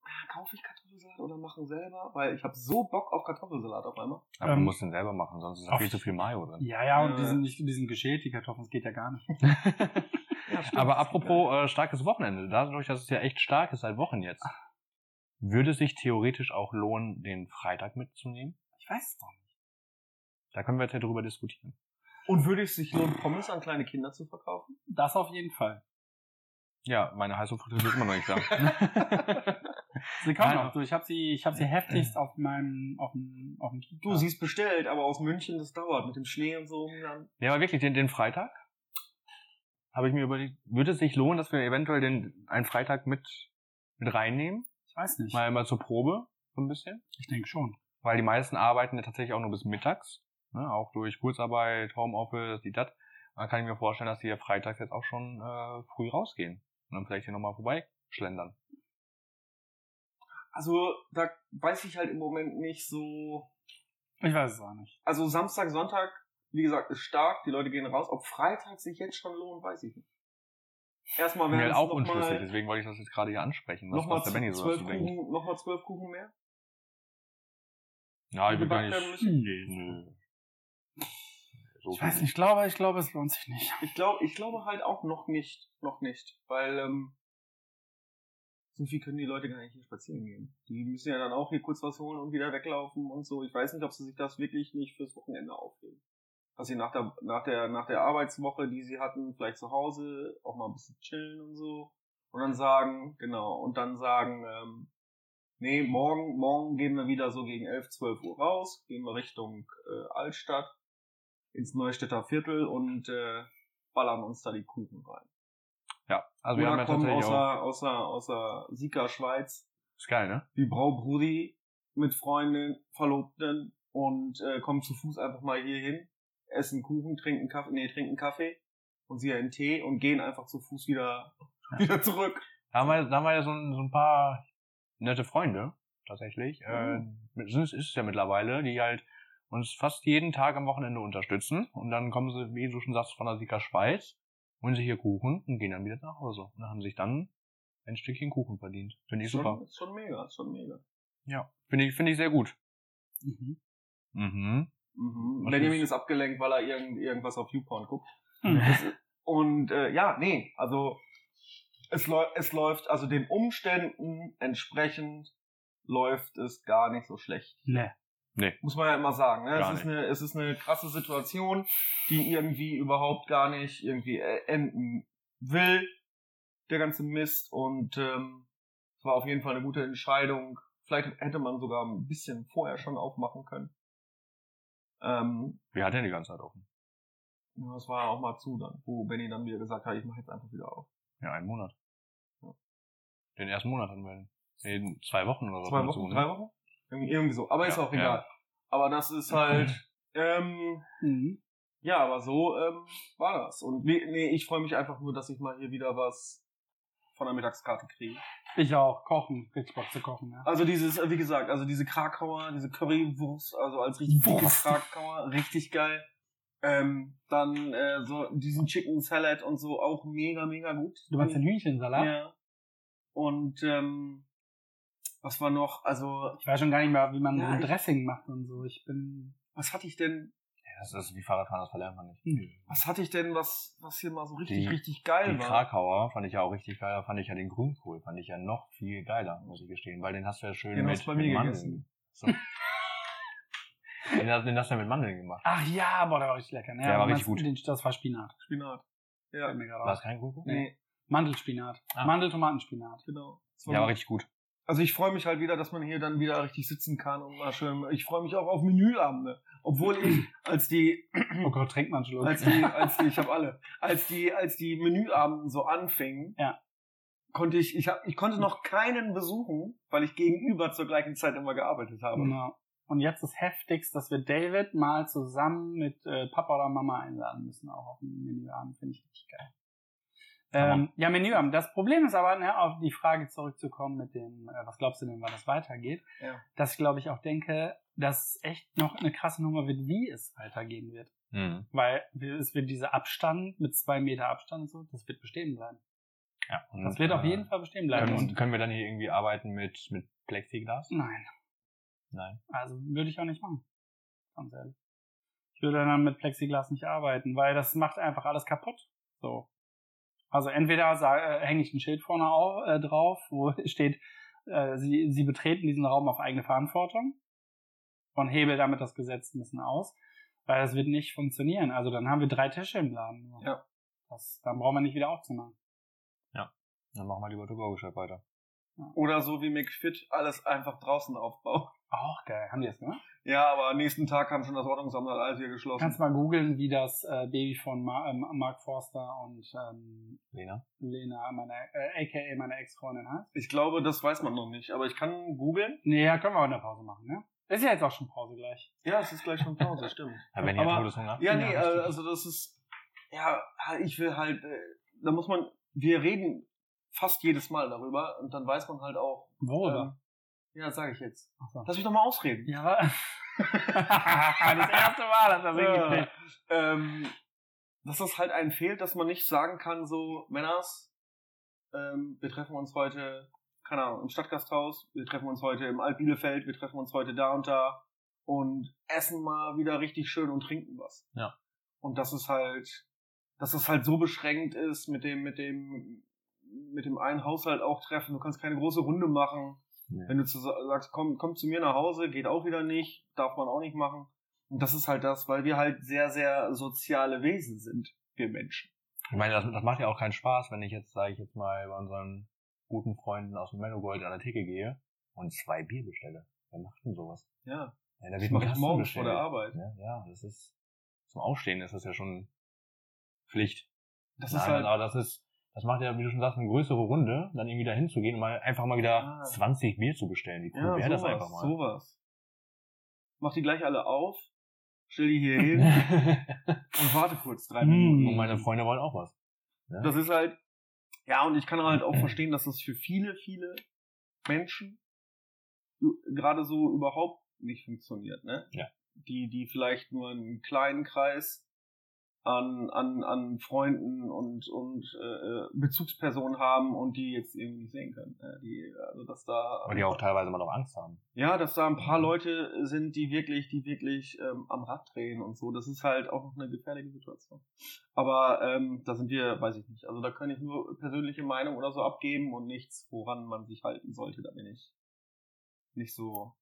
ah, kaufe ich Kartoffelsalat oder mache ihn selber? Weil ich habe so Bock auf Kartoffelsalat auf einmal. Aber Ähm, du musst den selber machen, sonst ist da viel zu viel Mayo drin. Ja, ja, und Äh. die sind nicht, die sind geschält, die Kartoffeln, das geht ja gar nicht. *laughs* Ja. Aber apropos äh, starkes Wochenende, dadurch, dass es ja echt stark ist seit Wochen jetzt, würde es sich theoretisch auch lohnen, den Freitag mitzunehmen? Ich weiß es doch nicht. Da können wir jetzt ja drüber diskutieren. Und würde es sich lohnen, Pommes an kleine Kinder zu verkaufen? Das auf jeden Fall. Ja, meine Heißluftfritteuse ist immer noch nicht da. *laughs* *laughs* Sie kommen Nein. noch. Du, ich habe sie, ich habe sie heftigst auf meinem, auf dem, auf dem Du, sie ist bestellt, aber aus München, das dauert mit dem Schnee und so. Dann ja, aber wirklich, den, den Freitag habe ich mir überlegt, würde es sich lohnen, dass wir eventuell den einen Freitag mit, mit reinnehmen? Ich weiß nicht. Mal, mal zur Probe, so ein bisschen. Ich denke schon. Weil die meisten arbeiten ja tatsächlich auch nur bis mittags. Ne? Auch durch Kurzarbeit, Homeoffice, die dat. Da kann ich mir vorstellen, dass die ja freitags jetzt auch schon äh, früh rausgehen. Und dann vielleicht hier nochmal vorbeischlendern. Also, da weiß ich halt im Moment nicht so. Ich weiß es auch nicht. Also, Samstag, Sonntag, wie gesagt, ist stark, die Leute gehen raus. Ob Freitag sich jetzt schon lohnt, weiß ich nicht. Erstmal wäre halt es auch noch unschlüssig, mal, deswegen wollte ich das jetzt gerade hier ansprechen, was, was der Benny so zwölf dazu denkt. Kuchen, noch mal zwölf Kuchen mehr. Ja, ich bin gar nicht. So Ich weiß nicht, ich glaube, ich glaube, es lohnt sich nicht. Ich glaube, ich glaube halt auch noch nicht, noch nicht, weil ähm, so viel können die Leute gar nicht hier spazieren gehen. Die müssen ja dann auch hier kurz was holen und wieder weglaufen und so. Ich weiß nicht, ob sie sich das wirklich nicht fürs Wochenende aufheben. Dass sie nach der, nach der, nach der Arbeitswoche, die sie hatten, vielleicht zu Hause auch mal ein bisschen chillen und so. Und dann sagen, genau, und dann sagen, ähm, nee, morgen, morgen gehen wir wieder so gegen 11, 12 Uhr raus, gehen wir Richtung äh, Altstadt ins Neustädter Viertel und äh, ballern uns da die Kuchen rein. Ja, also wir haben Oder ja kommen tatsächlich außer, außer, außer Sika Schweiz Ist geil, ne? wie Braubrudi mit Freundin, Verlobten und äh, kommen zu Fuß einfach mal hier hin, essen Kuchen, trinken Kaffee, nee, trinken Kaffee und sie einen Tee und gehen einfach zu Fuß wieder, *laughs* wieder zurück. Da haben wir, da haben wir ja so ein, so ein paar nette Freunde, tatsächlich. Äh, Mhm. es ist es ja mittlerweile, die halt uns fast jeden Tag am Wochenende unterstützen. Und dann kommen sie, wie du schon sagst, von der Sika Schweiz, holen sich hier Kuchen und gehen dann wieder nach Hause. Und dann haben sich dann ein Stückchen Kuchen verdient. Finde ich super. Schon, ist schon mega, ist schon mega. Ja, finde ich, finde ich sehr gut. Mhm. Mhm. Mhm. Was Benjamin ist- ist abgelenkt, weil er irgend, irgendwas auf YouPorn guckt. Mhm. Und äh, ja, nee, also es, läu es läuft, also den Umständen entsprechend läuft es gar nicht so schlecht. Nee. Nee. Muss man ja immer sagen. Ne? Es, ist eine, es ist eine krasse Situation, die irgendwie überhaupt gar nicht irgendwie äh, enden will, der ganze Mist. Und ähm, es war auf jeden Fall eine gute Entscheidung. Vielleicht hätte man sogar ein bisschen vorher schon aufmachen können. Ähm, Wir hatten ja die ganze Zeit offen. ja, es war auch mal zu dann, wo Benny dann wieder gesagt hat, ich mache jetzt einfach wieder auf. Ja, einen Monat. Ja. Den ersten Monat hatten wir. Nee, zwei Wochen oder so. Zwei Wochen, zu, ne? drei Wochen? Irgendwie, irgendwie so. Aber ist Ja, auch ja. egal. Aber das ist halt, *laughs* ähm, Mhm. ja, aber so ähm, war das. Und nee, nee ich freue mich einfach nur, dass ich mal hier wieder was von der Mittagskarte kriege. Ich auch. Kochen. Richtig Bock zu kochen, ja. Also dieses, äh, wie gesagt, also diese Krakauer, diese Currywurst, also als richtig Wurst. Krakauer, richtig geil. Ähm, dann äh, so diesen Chicken Salad und so auch mega, mega gut. Du meinst den Hühnchensalat? Ja. Und ähm, was war noch? Also, Ich weiß schon gar nicht mehr, wie man Ja, so Dressing macht und so. Ich bin. was hatte ich denn? Das ist wie Fahrradfahren, das verlernt man nicht. Hm. Was hatte ich denn, was, was hier mal so richtig, Die- richtig geil Die war? Krakauer fand ich ja auch richtig geil. Da fand ich ja den Grünkohl, fand ich ja noch viel geiler, muss ich gestehen. Weil den hast du ja schön Den mit, hast du bei mit mir Mandeln. gegessen. So. den, hast, den hast du ja mit Mandeln gemacht. Ach ja, boah, der war richtig lecker. Ne? Der war richtig gut. Den, das war Spinat. Spinat. Ja, Fällt mir gerade War es kein Grünkohl? nee, Mandelspinat. Ah. Mandel-Tomatenspinat. genau. Das Ja, war richtig gut. Also ich freue mich halt wieder, dass man hier dann wieder richtig sitzen kann und mal schön. Ich freue mich auch auf Menüabende, obwohl ich als die *clears throat* Oh Gott, trinkt man Schluck. als die als die ich habe alle *laughs* als die als die Menüabenden so anfingen, Ja. konnte ich ich hab, ich konnte noch keinen besuchen, weil ich gegenüber zur gleichen Zeit immer gearbeitet habe. Genau. Und jetzt das Heftigste, dass wir David mal zusammen mit äh, Papa oder Mama einladen müssen, auch auf ein Menüabend, finde ich richtig geil. Ähm, ja, Menüabend. Das Problem ist aber, ne, auf die Frage zurückzukommen mit dem, äh, was glaubst du denn, wann das weitergeht, Ja. dass ich glaube ich auch denke, dass es echt noch eine krasse Nummer wird, wie es weitergehen wird. Mhm. Weil es wird dieser Abstand mit zwei Meter Abstand und so, das wird bestehen bleiben. Ja, und, Das wird auf äh, jeden Fall bestehen bleiben. Können, Und können wir dann hier irgendwie arbeiten mit, mit Plexiglas? nein. Nein. Also würde ich auch nicht machen. Ganz ehrlich. Ich würde dann mit Plexiglas nicht arbeiten, weil das macht einfach alles kaputt. So. Also entweder äh, hänge ich ein Schild vorne au, äh, drauf, wo *laughs* steht, äh, sie, sie betreten diesen Raum auf eigene Verantwortung und hebel damit das Gesetz ein bisschen aus, weil das wird nicht funktionieren. Also dann haben wir drei Tische im Laden. Ja. Das, dann brauchen wir nicht wieder aufzumachen. Dann machen wir lieber To-Go-Geschäft weiter. Oder so wie McFit alles einfach draußen aufbauen. Auch geil. Haben die das gemacht? Ja, aber nächsten Tag haben schon das Ordnungsamt alles hier geschlossen. Kannst mal googeln, wie das äh, Baby von Ma ähm, Mark Forster und ähm, Lena? Lena, meine, äh, aka meine Ex-Freundin heißt. Ich glaube, das weiß man noch nicht, aber ich kann googeln. Nee, ja, können wir auch in der Pause machen, ne? Ist ja jetzt auch schon Pause gleich. Ja, es ist gleich schon Pause, *laughs* stimmt. Ja, wenn ihr Aber- Todeshunger? Ja, nee, Ja, äh, also das ist, ja, ich will halt, äh, da muss man, wir reden fast jedes Mal darüber und dann weiß man halt auch, Worüber? ähm, ja, sage ich jetzt. So. Lass mich doch mal ausreden. Ja, *laughs* das erste Mal, dass das Ja. ähm, dass das halt einem fehlt, dass man nicht sagen kann, so, Männers, ähm, wir treffen uns heute, keine Ahnung, im Stadtgasthaus, wir treffen uns heute im Alt Bielefeld, wir treffen uns heute da und da und essen mal wieder richtig schön und trinken was. Ja. Und das ist halt, dass das halt so beschränkt ist mit dem, mit dem, mit dem einen Haushalt auch treffen. Du kannst keine große Runde machen. Nee. Wenn du zu, sagst, komm, komm zu mir nach Hause, geht auch wieder nicht, darf man auch nicht machen. Und das ist halt das, weil wir halt sehr, sehr soziale Wesen sind, wir Menschen. Ich meine, das, das macht ja auch keinen Spaß, wenn ich jetzt, sage ich jetzt mal, bei unseren guten Freunden aus dem Mennogold an der Theke gehe und zwei Bier bestelle. Wer macht denn sowas? Ja. Ja, da Das wird mache ein ich morgens vor der Arbeit. Ja, ja, das ist, zum Aufstehen ist das ja schon Pflicht. Das Nein, ist halt, aber das ist, das macht ja, wie du schon sagst, eine größere Runde, dann irgendwie dahin zu gehen und mal einfach mal wieder Ah. 20 Bier zu bestellen. Wie cool ja, wäre das einfach mal? sowas. Mach die gleich alle auf, stell die hier *laughs* hin und warte kurz drei Mm. Minuten. und meine Freunde wollen auch was. Ja? Das ist halt, ja, und ich kann halt auch *clears throat* verstehen, dass das für viele, viele Menschen gerade so überhaupt nicht funktioniert, ne? Ja. Die, die vielleicht nur einen kleinen Kreis an, an, an Freunden und, und äh, Bezugspersonen haben und die jetzt irgendwie nicht sehen können. Ne? Die, also dass da Weil die auch teilweise mal noch Angst haben. ja, dass da ein paar Leute sind, die wirklich, die wirklich ähm, am Rad drehen und so. Das ist halt auch noch eine gefährliche Situation. Aber ähm, da sind wir, weiß ich nicht. Also da kann ich nur persönliche Meinung oder so abgeben und nichts, woran man sich halten sollte. Da bin ich nicht so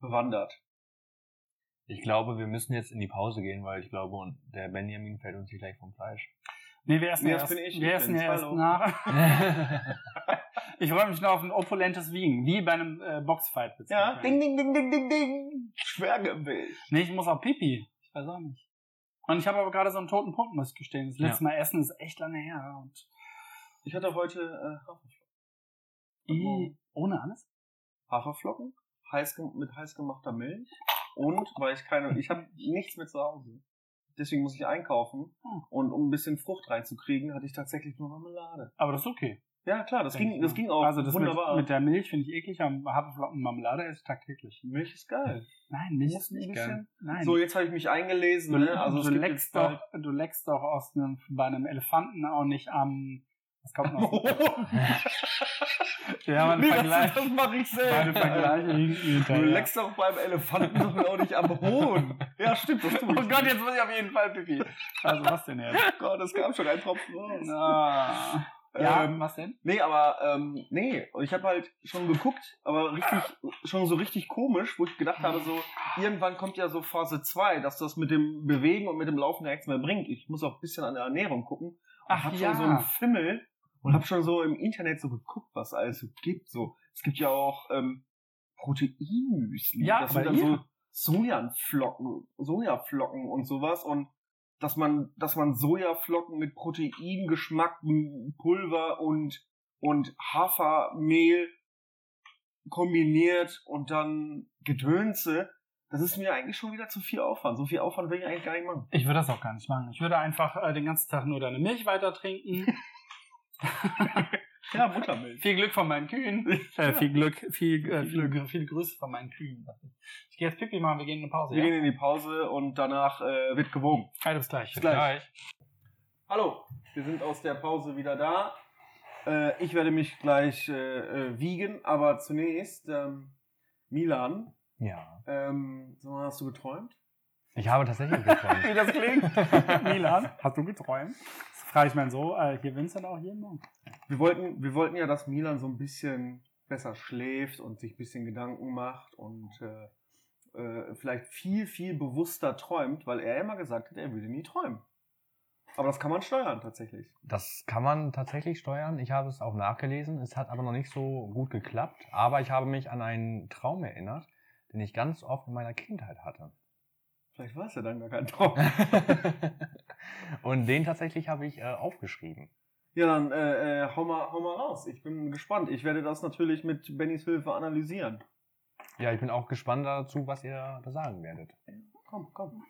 bewandert. Ich glaube, wir müssen jetzt in die Pause gehen, weil ich glaube, und der Benjamin fällt uns hier gleich vom Fleisch. Nee, wir essen ja erst, bin ich, wir essen ja erst nach. ich freue *laughs* mich noch auf ein opulentes Wiegen, wie bei einem äh, Boxfight. Ja, ding, ding, ding, ding, ding, ding. Schwergewicht. Nee, ich muss auch pipi. Ich weiß auch nicht. Und ich habe aber gerade so einen toten Punkt, muss ich gestehen. Das letzte Mal essen ist echt lange her. Und Ich hatte heute äh, Haferflocken. I, ohne alles? Haferflocken heiß mit heiß gemachter Milch und weil ich keine, ich habe nichts mit zu Hause. Deswegen muss ich einkaufen Hm. und um ein bisschen Frucht reinzukriegen, hatte ich tatsächlich nur Marmelade. Aber das ist okay. Ja klar, das Denk ging, das ging auch Also das mit, wunderbar. mit der Milch finde ich eklig, aber Haferflocken Marmelade esse ich tagtäglich. Milch ist geil. Nein, Milch ist nicht geil. Nein. So, jetzt habe ich mich eingelesen. du, Ne? Also du, leckst doch, du leckst doch aus einem, bei einem Elefanten auch nicht am... Was kommt noch? *laughs* ja, meine nee, Vergleich. das, das mache ich Meine selber. Vergleiche Du leckst doch beim Elefanten doch auch nicht am Hohn. Ja, stimmt, das tue Oh ich. Gott, jetzt muss ich auf jeden Fall pipi. Also was denn jetzt? Oh *laughs* Gott, es kam schon ein Tropfen raus. Ah. Ja, Ähm, was denn? Nee, aber ähm, nee, und ich habe halt schon geguckt, aber richtig, schon so richtig komisch, wo ich gedacht habe, so, irgendwann kommt ja so Phase 2, dass das mit dem Bewegen und mit dem Laufen gar nichts mehr bringt. Ich muss auch ein bisschen an der Ernährung gucken. Und Ach hab ja. schon so einen Fimmel und habe schon so im Internet so geguckt, was alles so gibt. So, es gibt ja auch ähm, Proteinmüsli. Ja, das sind dann ihr- so Sojaflocken, Sojaflocken und sowas und dass man, dass man Sojaflocken mit Proteingeschmack, Pulver und, und Hafermehl kombiniert und dann Gedönse, das ist mir eigentlich schon wieder zu viel Aufwand. So viel Aufwand will ich eigentlich gar nicht machen. Ich würde das auch gar nicht machen. Ich würde einfach äh, den ganzen Tag nur deine Milch weiter trinken. *laughs* *laughs* Ja, Muttermilch. viel Glück von meinen Kühen. Äh, viel Glück, viel, äh, viel, Glück, viel Grüße von meinen Kühen. Ich gehe jetzt Pipi machen, wir gehen in eine Pause. Wir Ja? gehen in die Pause und danach äh, wird gewogen. Also bis gleich. Bis gleich. Hallo, wir sind aus der Pause wieder da. Äh, ich werde mich gleich äh, äh, wiegen, aber zunächst, ähm, Milan, Ja. ähm, mal, hast du geträumt? Ich habe tatsächlich geträumt. *laughs* Wie das klingt. *laughs* Milan, hast du geträumt? Frage ich meinen so, äh, hier Vincent auch jeden Morgen. Wir wollten, wir wollten ja, dass Milan so ein bisschen besser schläft und sich ein bisschen Gedanken macht und äh, äh, vielleicht viel, viel bewusster träumt, weil er immer gesagt hat, er würde nie träumen. Aber das kann man steuern tatsächlich. Das kann man tatsächlich steuern. Ich habe es auch nachgelesen. Es hat aber noch nicht so gut geklappt. Aber ich habe mich an einen Traum erinnert, den ich ganz oft in meiner Kindheit hatte. Vielleicht war es ja dann gar kein Traum. *laughs* Und den tatsächlich habe ich äh, aufgeschrieben. Ja, dann äh, äh, hau, mal, hau mal raus. Ich bin gespannt. Ich werde das natürlich mit Bennys Hilfe analysieren. Ja, ich bin auch gespannt dazu, was ihr da sagen werdet. Komm, komm.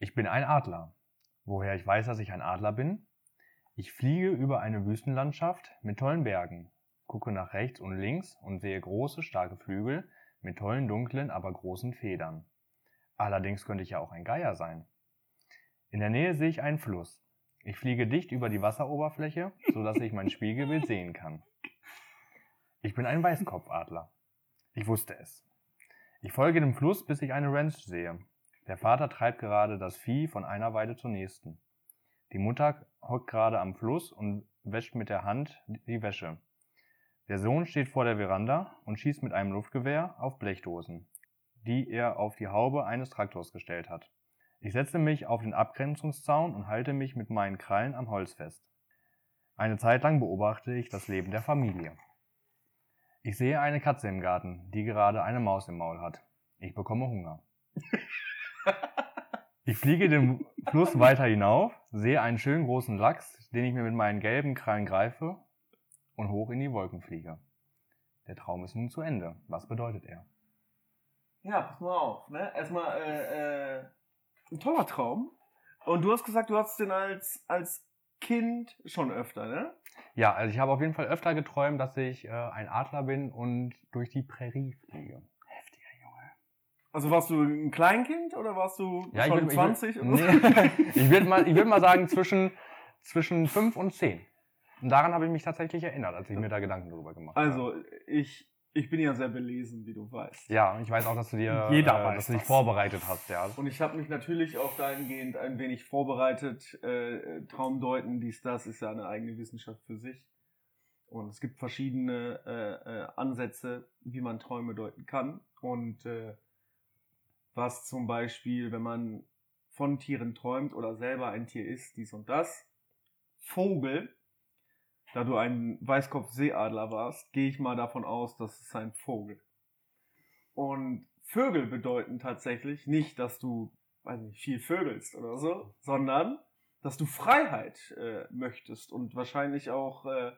Ich bin ein Adler. Woher ich weiß, dass ich ein Adler bin? Ich fliege über eine Wüstenlandschaft mit tollen Bergen, gucke nach rechts und links und sehe große, starke Flügel mit tollen, dunklen, aber großen Federn. Allerdings könnte ich ja auch ein Geier sein. In der Nähe sehe ich einen Fluss. Ich fliege dicht über die Wasseroberfläche, sodass ich mein Spiegelbild sehen kann. Ich bin ein Weißkopfadler. Ich wusste es. Ich folge dem Fluss, bis ich eine Ranch sehe. Der Vater treibt gerade das Vieh von einer Weide zur nächsten. Die Mutter hockt gerade am Fluss und wäscht mit der Hand die Wäsche. Der Sohn steht vor der Veranda und schießt mit einem Luftgewehr auf Blechdosen, die er auf die Haube eines Traktors gestellt hat. Ich setze mich auf den Abgrenzungszaun und halte mich mit meinen Krallen am Holz fest. Eine Zeit lang beobachte ich das Leben der Familie. Ich sehe eine Katze im Garten, die gerade eine Maus im Maul hat. Ich bekomme Hunger. Ich fliege den Fluss weiter hinauf, sehe einen schönen großen Lachs, den ich mir mit meinen gelben Krallen greife und hoch in die Wolken fliege. Der Traum ist nun zu Ende. Was bedeutet er? Ja, pass mal auf. Ne? Erstmal äh, äh, ein toller Traum. Und du hast gesagt, du hattest den als, als Kind schon öfter, ne? Ja, also ich habe auf jeden Fall öfter geträumt, dass ich äh, ein Adler bin und durch die Prärie fliege. Heftiger Junge. Also warst du ein Kleinkind oder warst du Ja, ich schon würd- ich 20? würd- oder so? Nee. *laughs* ich würde mal, ich würd mal sagen zwischen, zwischen 5 und 10. Und daran habe ich mich tatsächlich erinnert, als ich mir da Gedanken darüber gemacht habe. Also, ich, ich bin ja sehr belesen, wie du weißt. Ja, ich weiß auch, dass du dir äh, dass du dich das. vorbereitet hast, ja. Und ich habe mich natürlich auch dahingehend ein wenig vorbereitet. Äh, Traumdeuten, dies, das ist ja eine eigene Wissenschaft für sich. Und es gibt verschiedene äh, äh, Ansätze, wie man Träume deuten kann. Und äh, was zum Beispiel, wenn man von Tieren träumt oder selber ein Tier ist, dies und das. Vogel, da du ein Weißkopfseeadler warst, gehe ich mal davon aus, dass es ein Vogel. Und Vögel bedeuten tatsächlich nicht, dass du, weiß nicht, viel vögelst oder so, sondern dass du Freiheit äh, möchtest und wahrscheinlich auch äh,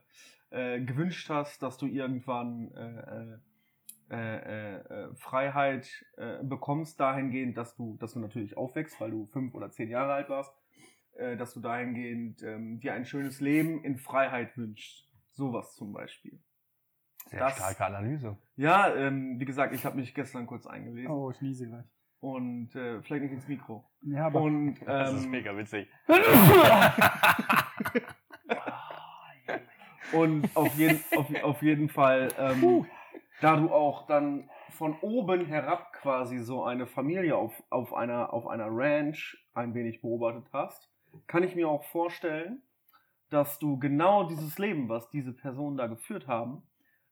äh, gewünscht hast, dass du irgendwann äh, äh, äh, Freiheit bekommst dahingehend, dass du, dass du natürlich aufwächst, weil du fünf oder zehn Jahre alt warst, dass du dahingehend ähm, dir ein schönes Leben in Freiheit wünschst. Sowas zum Beispiel. Sehr das, starke Analyse. Ja, ähm, wie gesagt, ich habe mich gestern kurz eingelesen. Oh, ich niese gleich. Und äh, vielleicht nicht ins Mikro. Ja, aber. Und, ähm, *laughs* das ist mega witzig. *laughs* und auf jeden, auf, auf jeden Fall, ähm, da du auch dann von oben herab quasi so eine Familie auf, auf, einer, auf einer Ranch ein wenig beobachtet hast, kann ich mir auch vorstellen, dass du genau dieses Leben, was diese Personen da geführt haben,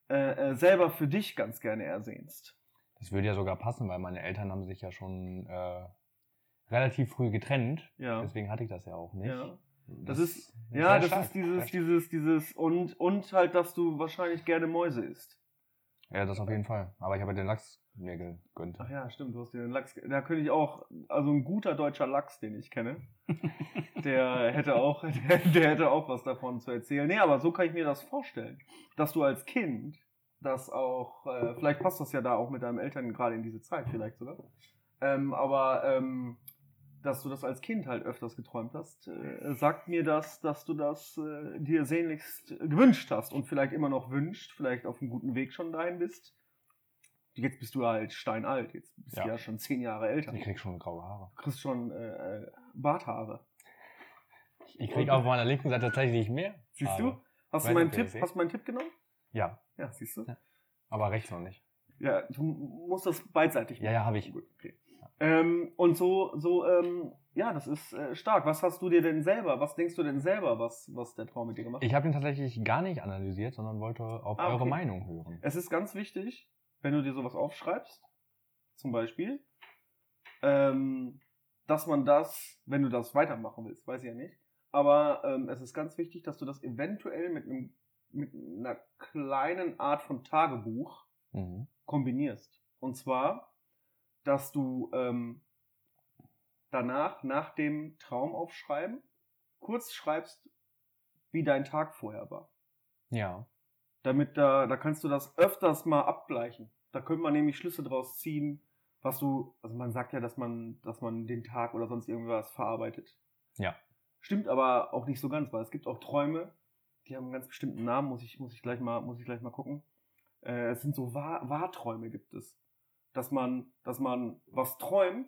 äh, äh, selber für dich ganz gerne ersehnst. Das würde ja sogar passen, weil meine Eltern haben sich ja schon äh, relativ früh getrennt. Ja. Deswegen hatte ich das ja auch nicht. Ja. Das, das ist, ja, das stark. ist dieses, dieses, dieses und, und halt, dass du wahrscheinlich gerne Mäuse isst. Ja, das auf jeden Fall. Aber ich habe den Lachs mir gegönnt. Ach ja, stimmt, du hast dir den Lachs. Da könnte ich auch, also ein guter deutscher Lachs, den ich kenne, *laughs* der hätte auch, der, *laughs* der, hätte auch was davon zu erzählen. Nee, aber so kann ich mir das vorstellen, dass du als Kind das auch, äh, vielleicht passt das ja da auch mit deinen Eltern gerade in diese Zeit, vielleicht sogar. Ähm, aber ähm, dass du das als Kind halt öfters geträumt hast, äh, sagt mir das, dass du das äh, dir sehnlichst gewünscht hast und vielleicht immer noch wünscht, vielleicht auf einem guten Weg schon dahin bist. Jetzt bist du halt steinalt, jetzt bist ja. du ja schon zehn Jahre älter. Ich krieg schon graue Haare. Du kriegst schon äh, äh Barthaare. Ich krieg auf meiner linken Seite tatsächlich nicht mehr. Siehst Haare. du? Hast du, meinen Tipp, hast du meinen Tipp genommen? Ja. Ja, siehst du? Ja. Aber rechts noch nicht. Ja, du musst das beidseitig machen. Ja, ja, habe ich. Gut, okay. Ähm, und so, so ähm, ja, das ist äh, stark. Was hast du dir denn selber, was denkst du denn selber, was, was der Traum mit dir gemacht hat? Ich habe ihn tatsächlich gar nicht analysiert, sondern wollte auf ah, eure Meinung hören. Es ist ganz wichtig, wenn du dir sowas aufschreibst, zum Beispiel, ähm, dass man das, wenn du das weitermachen willst, weiß ich ja nicht, aber ähm, es ist ganz wichtig, dass du das eventuell mit einem mit einer kleinen Art von Tagebuch mhm. kombinierst. Und zwar, dass du ähm, danach, nach dem Traum aufschreiben, kurz schreibst, wie dein Tag vorher war. Ja. Damit da, da kannst du das öfters mal abgleichen. Da könnte man nämlich Schlüsse draus ziehen, was du, also man sagt ja, dass man, dass man den Tag oder sonst irgendwas verarbeitet. Ja. Stimmt aber auch nicht so ganz, weil es gibt auch Träume, die haben einen ganz bestimmten Namen, muss ich, muss ich gleich mal, muss ich gleich mal gucken. Äh, es sind so Wahr Wahrträume gibt es. Dass man, dass man was träumt,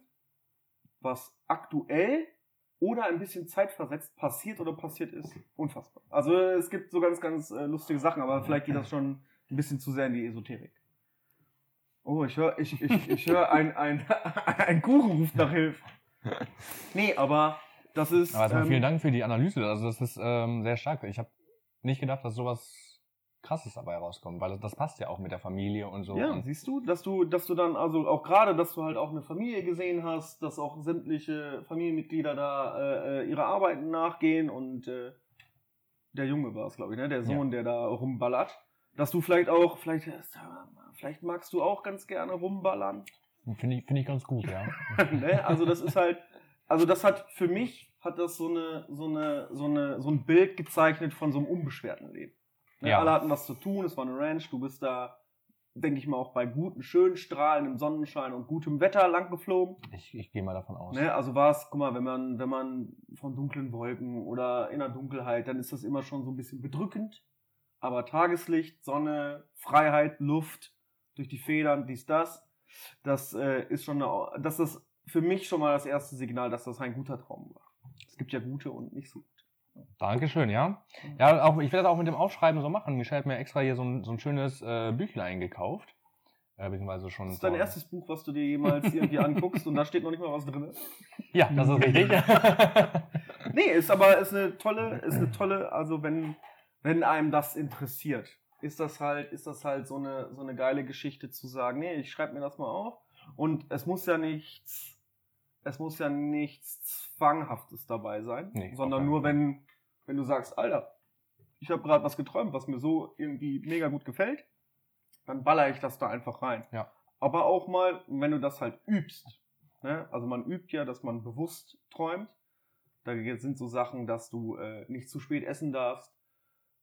was aktuell oder ein bisschen zeitversetzt passiert oder passiert ist. Unfassbar. Also es gibt so ganz, ganz äh, lustige Sachen, aber vielleicht geht das schon ein bisschen zu sehr in die Esoterik. Oh, ich höre ich, ich, ich hör ein, ein, *laughs* ein Kuchen ruft nach Hilfe. Nee, aber das ist. Aber erstmal ähm, vielen Dank für die Analyse. Also das ist ähm, sehr stark. Ich habe nicht gedacht, dass sowas krasses dabei rauskommt, weil das, passt ja auch mit der Familie und so. Ja, siehst du, dass du, dass du dann, also auch gerade, dass du halt auch eine Familie gesehen hast, dass auch sämtliche Familienmitglieder da äh, äh ihre Arbeiten nachgehen und äh, der Junge war es, glaube ich, ne? Der Sohn, ja. der da rumballert. Dass du vielleicht auch, vielleicht, äh, vielleicht magst du auch ganz gerne rumballern. Finde ich, finde ich ganz gut, ja. *laughs* ne? Also das ist halt, also das hat für mich hat das so eine, so eine, so eine, so ein Bild gezeichnet von so einem unbeschwerten Leben. Ne? Ja. Alle hatten was zu tun, es war eine Ranch, du bist da, denke ich mal, auch bei guten, schönen Strahlen im Sonnenschein und gutem Wetter lang geflogen. Ich, ich gehe mal davon aus. Ne? Also war es, guck mal, wenn man, wenn man von dunklen Wolken oder in der Dunkelheit, dann ist das immer schon so ein bisschen bedrückend. Aber Tageslicht, Sonne, Freiheit, Luft, durch die Federn, dies, das, das äh, ist schon eine, das ist für mich schon mal das erste Signal, dass das ein guter Traum war. Es gibt ja gute und nicht so gute. Dankeschön, ja. Ja, auch, ich werde das auch mit dem Aufschreiben so machen. Michelle hat mir extra hier so ein, so ein schönes äh, Büchlein gekauft. Äh, beziehungsweise schon. Das ist dein erstes Buch, was du dir jemals irgendwie anguckst und da steht noch nicht mal was drin. *laughs* Ja, das ist richtig. *laughs* nee, ist aber ist eine tolle, ist eine tolle, also wenn, wenn einem das interessiert, ist das halt, ist das halt so eine, so eine geile Geschichte zu sagen, nee, ich schreibe mir das mal auf Und es muss ja nichts, es muss ja nichts Zwanghaftes dabei sein, Nee, sondern nur, wenn, wenn du sagst, Alter, ich habe gerade was geträumt, was mir so irgendwie mega gut gefällt, dann baller ich das da einfach rein. Ja. Aber auch mal, wenn du das halt übst, ne? also man übt ja, dass man bewusst träumt. Da sind so Sachen, dass du äh, nicht zu spät essen darfst,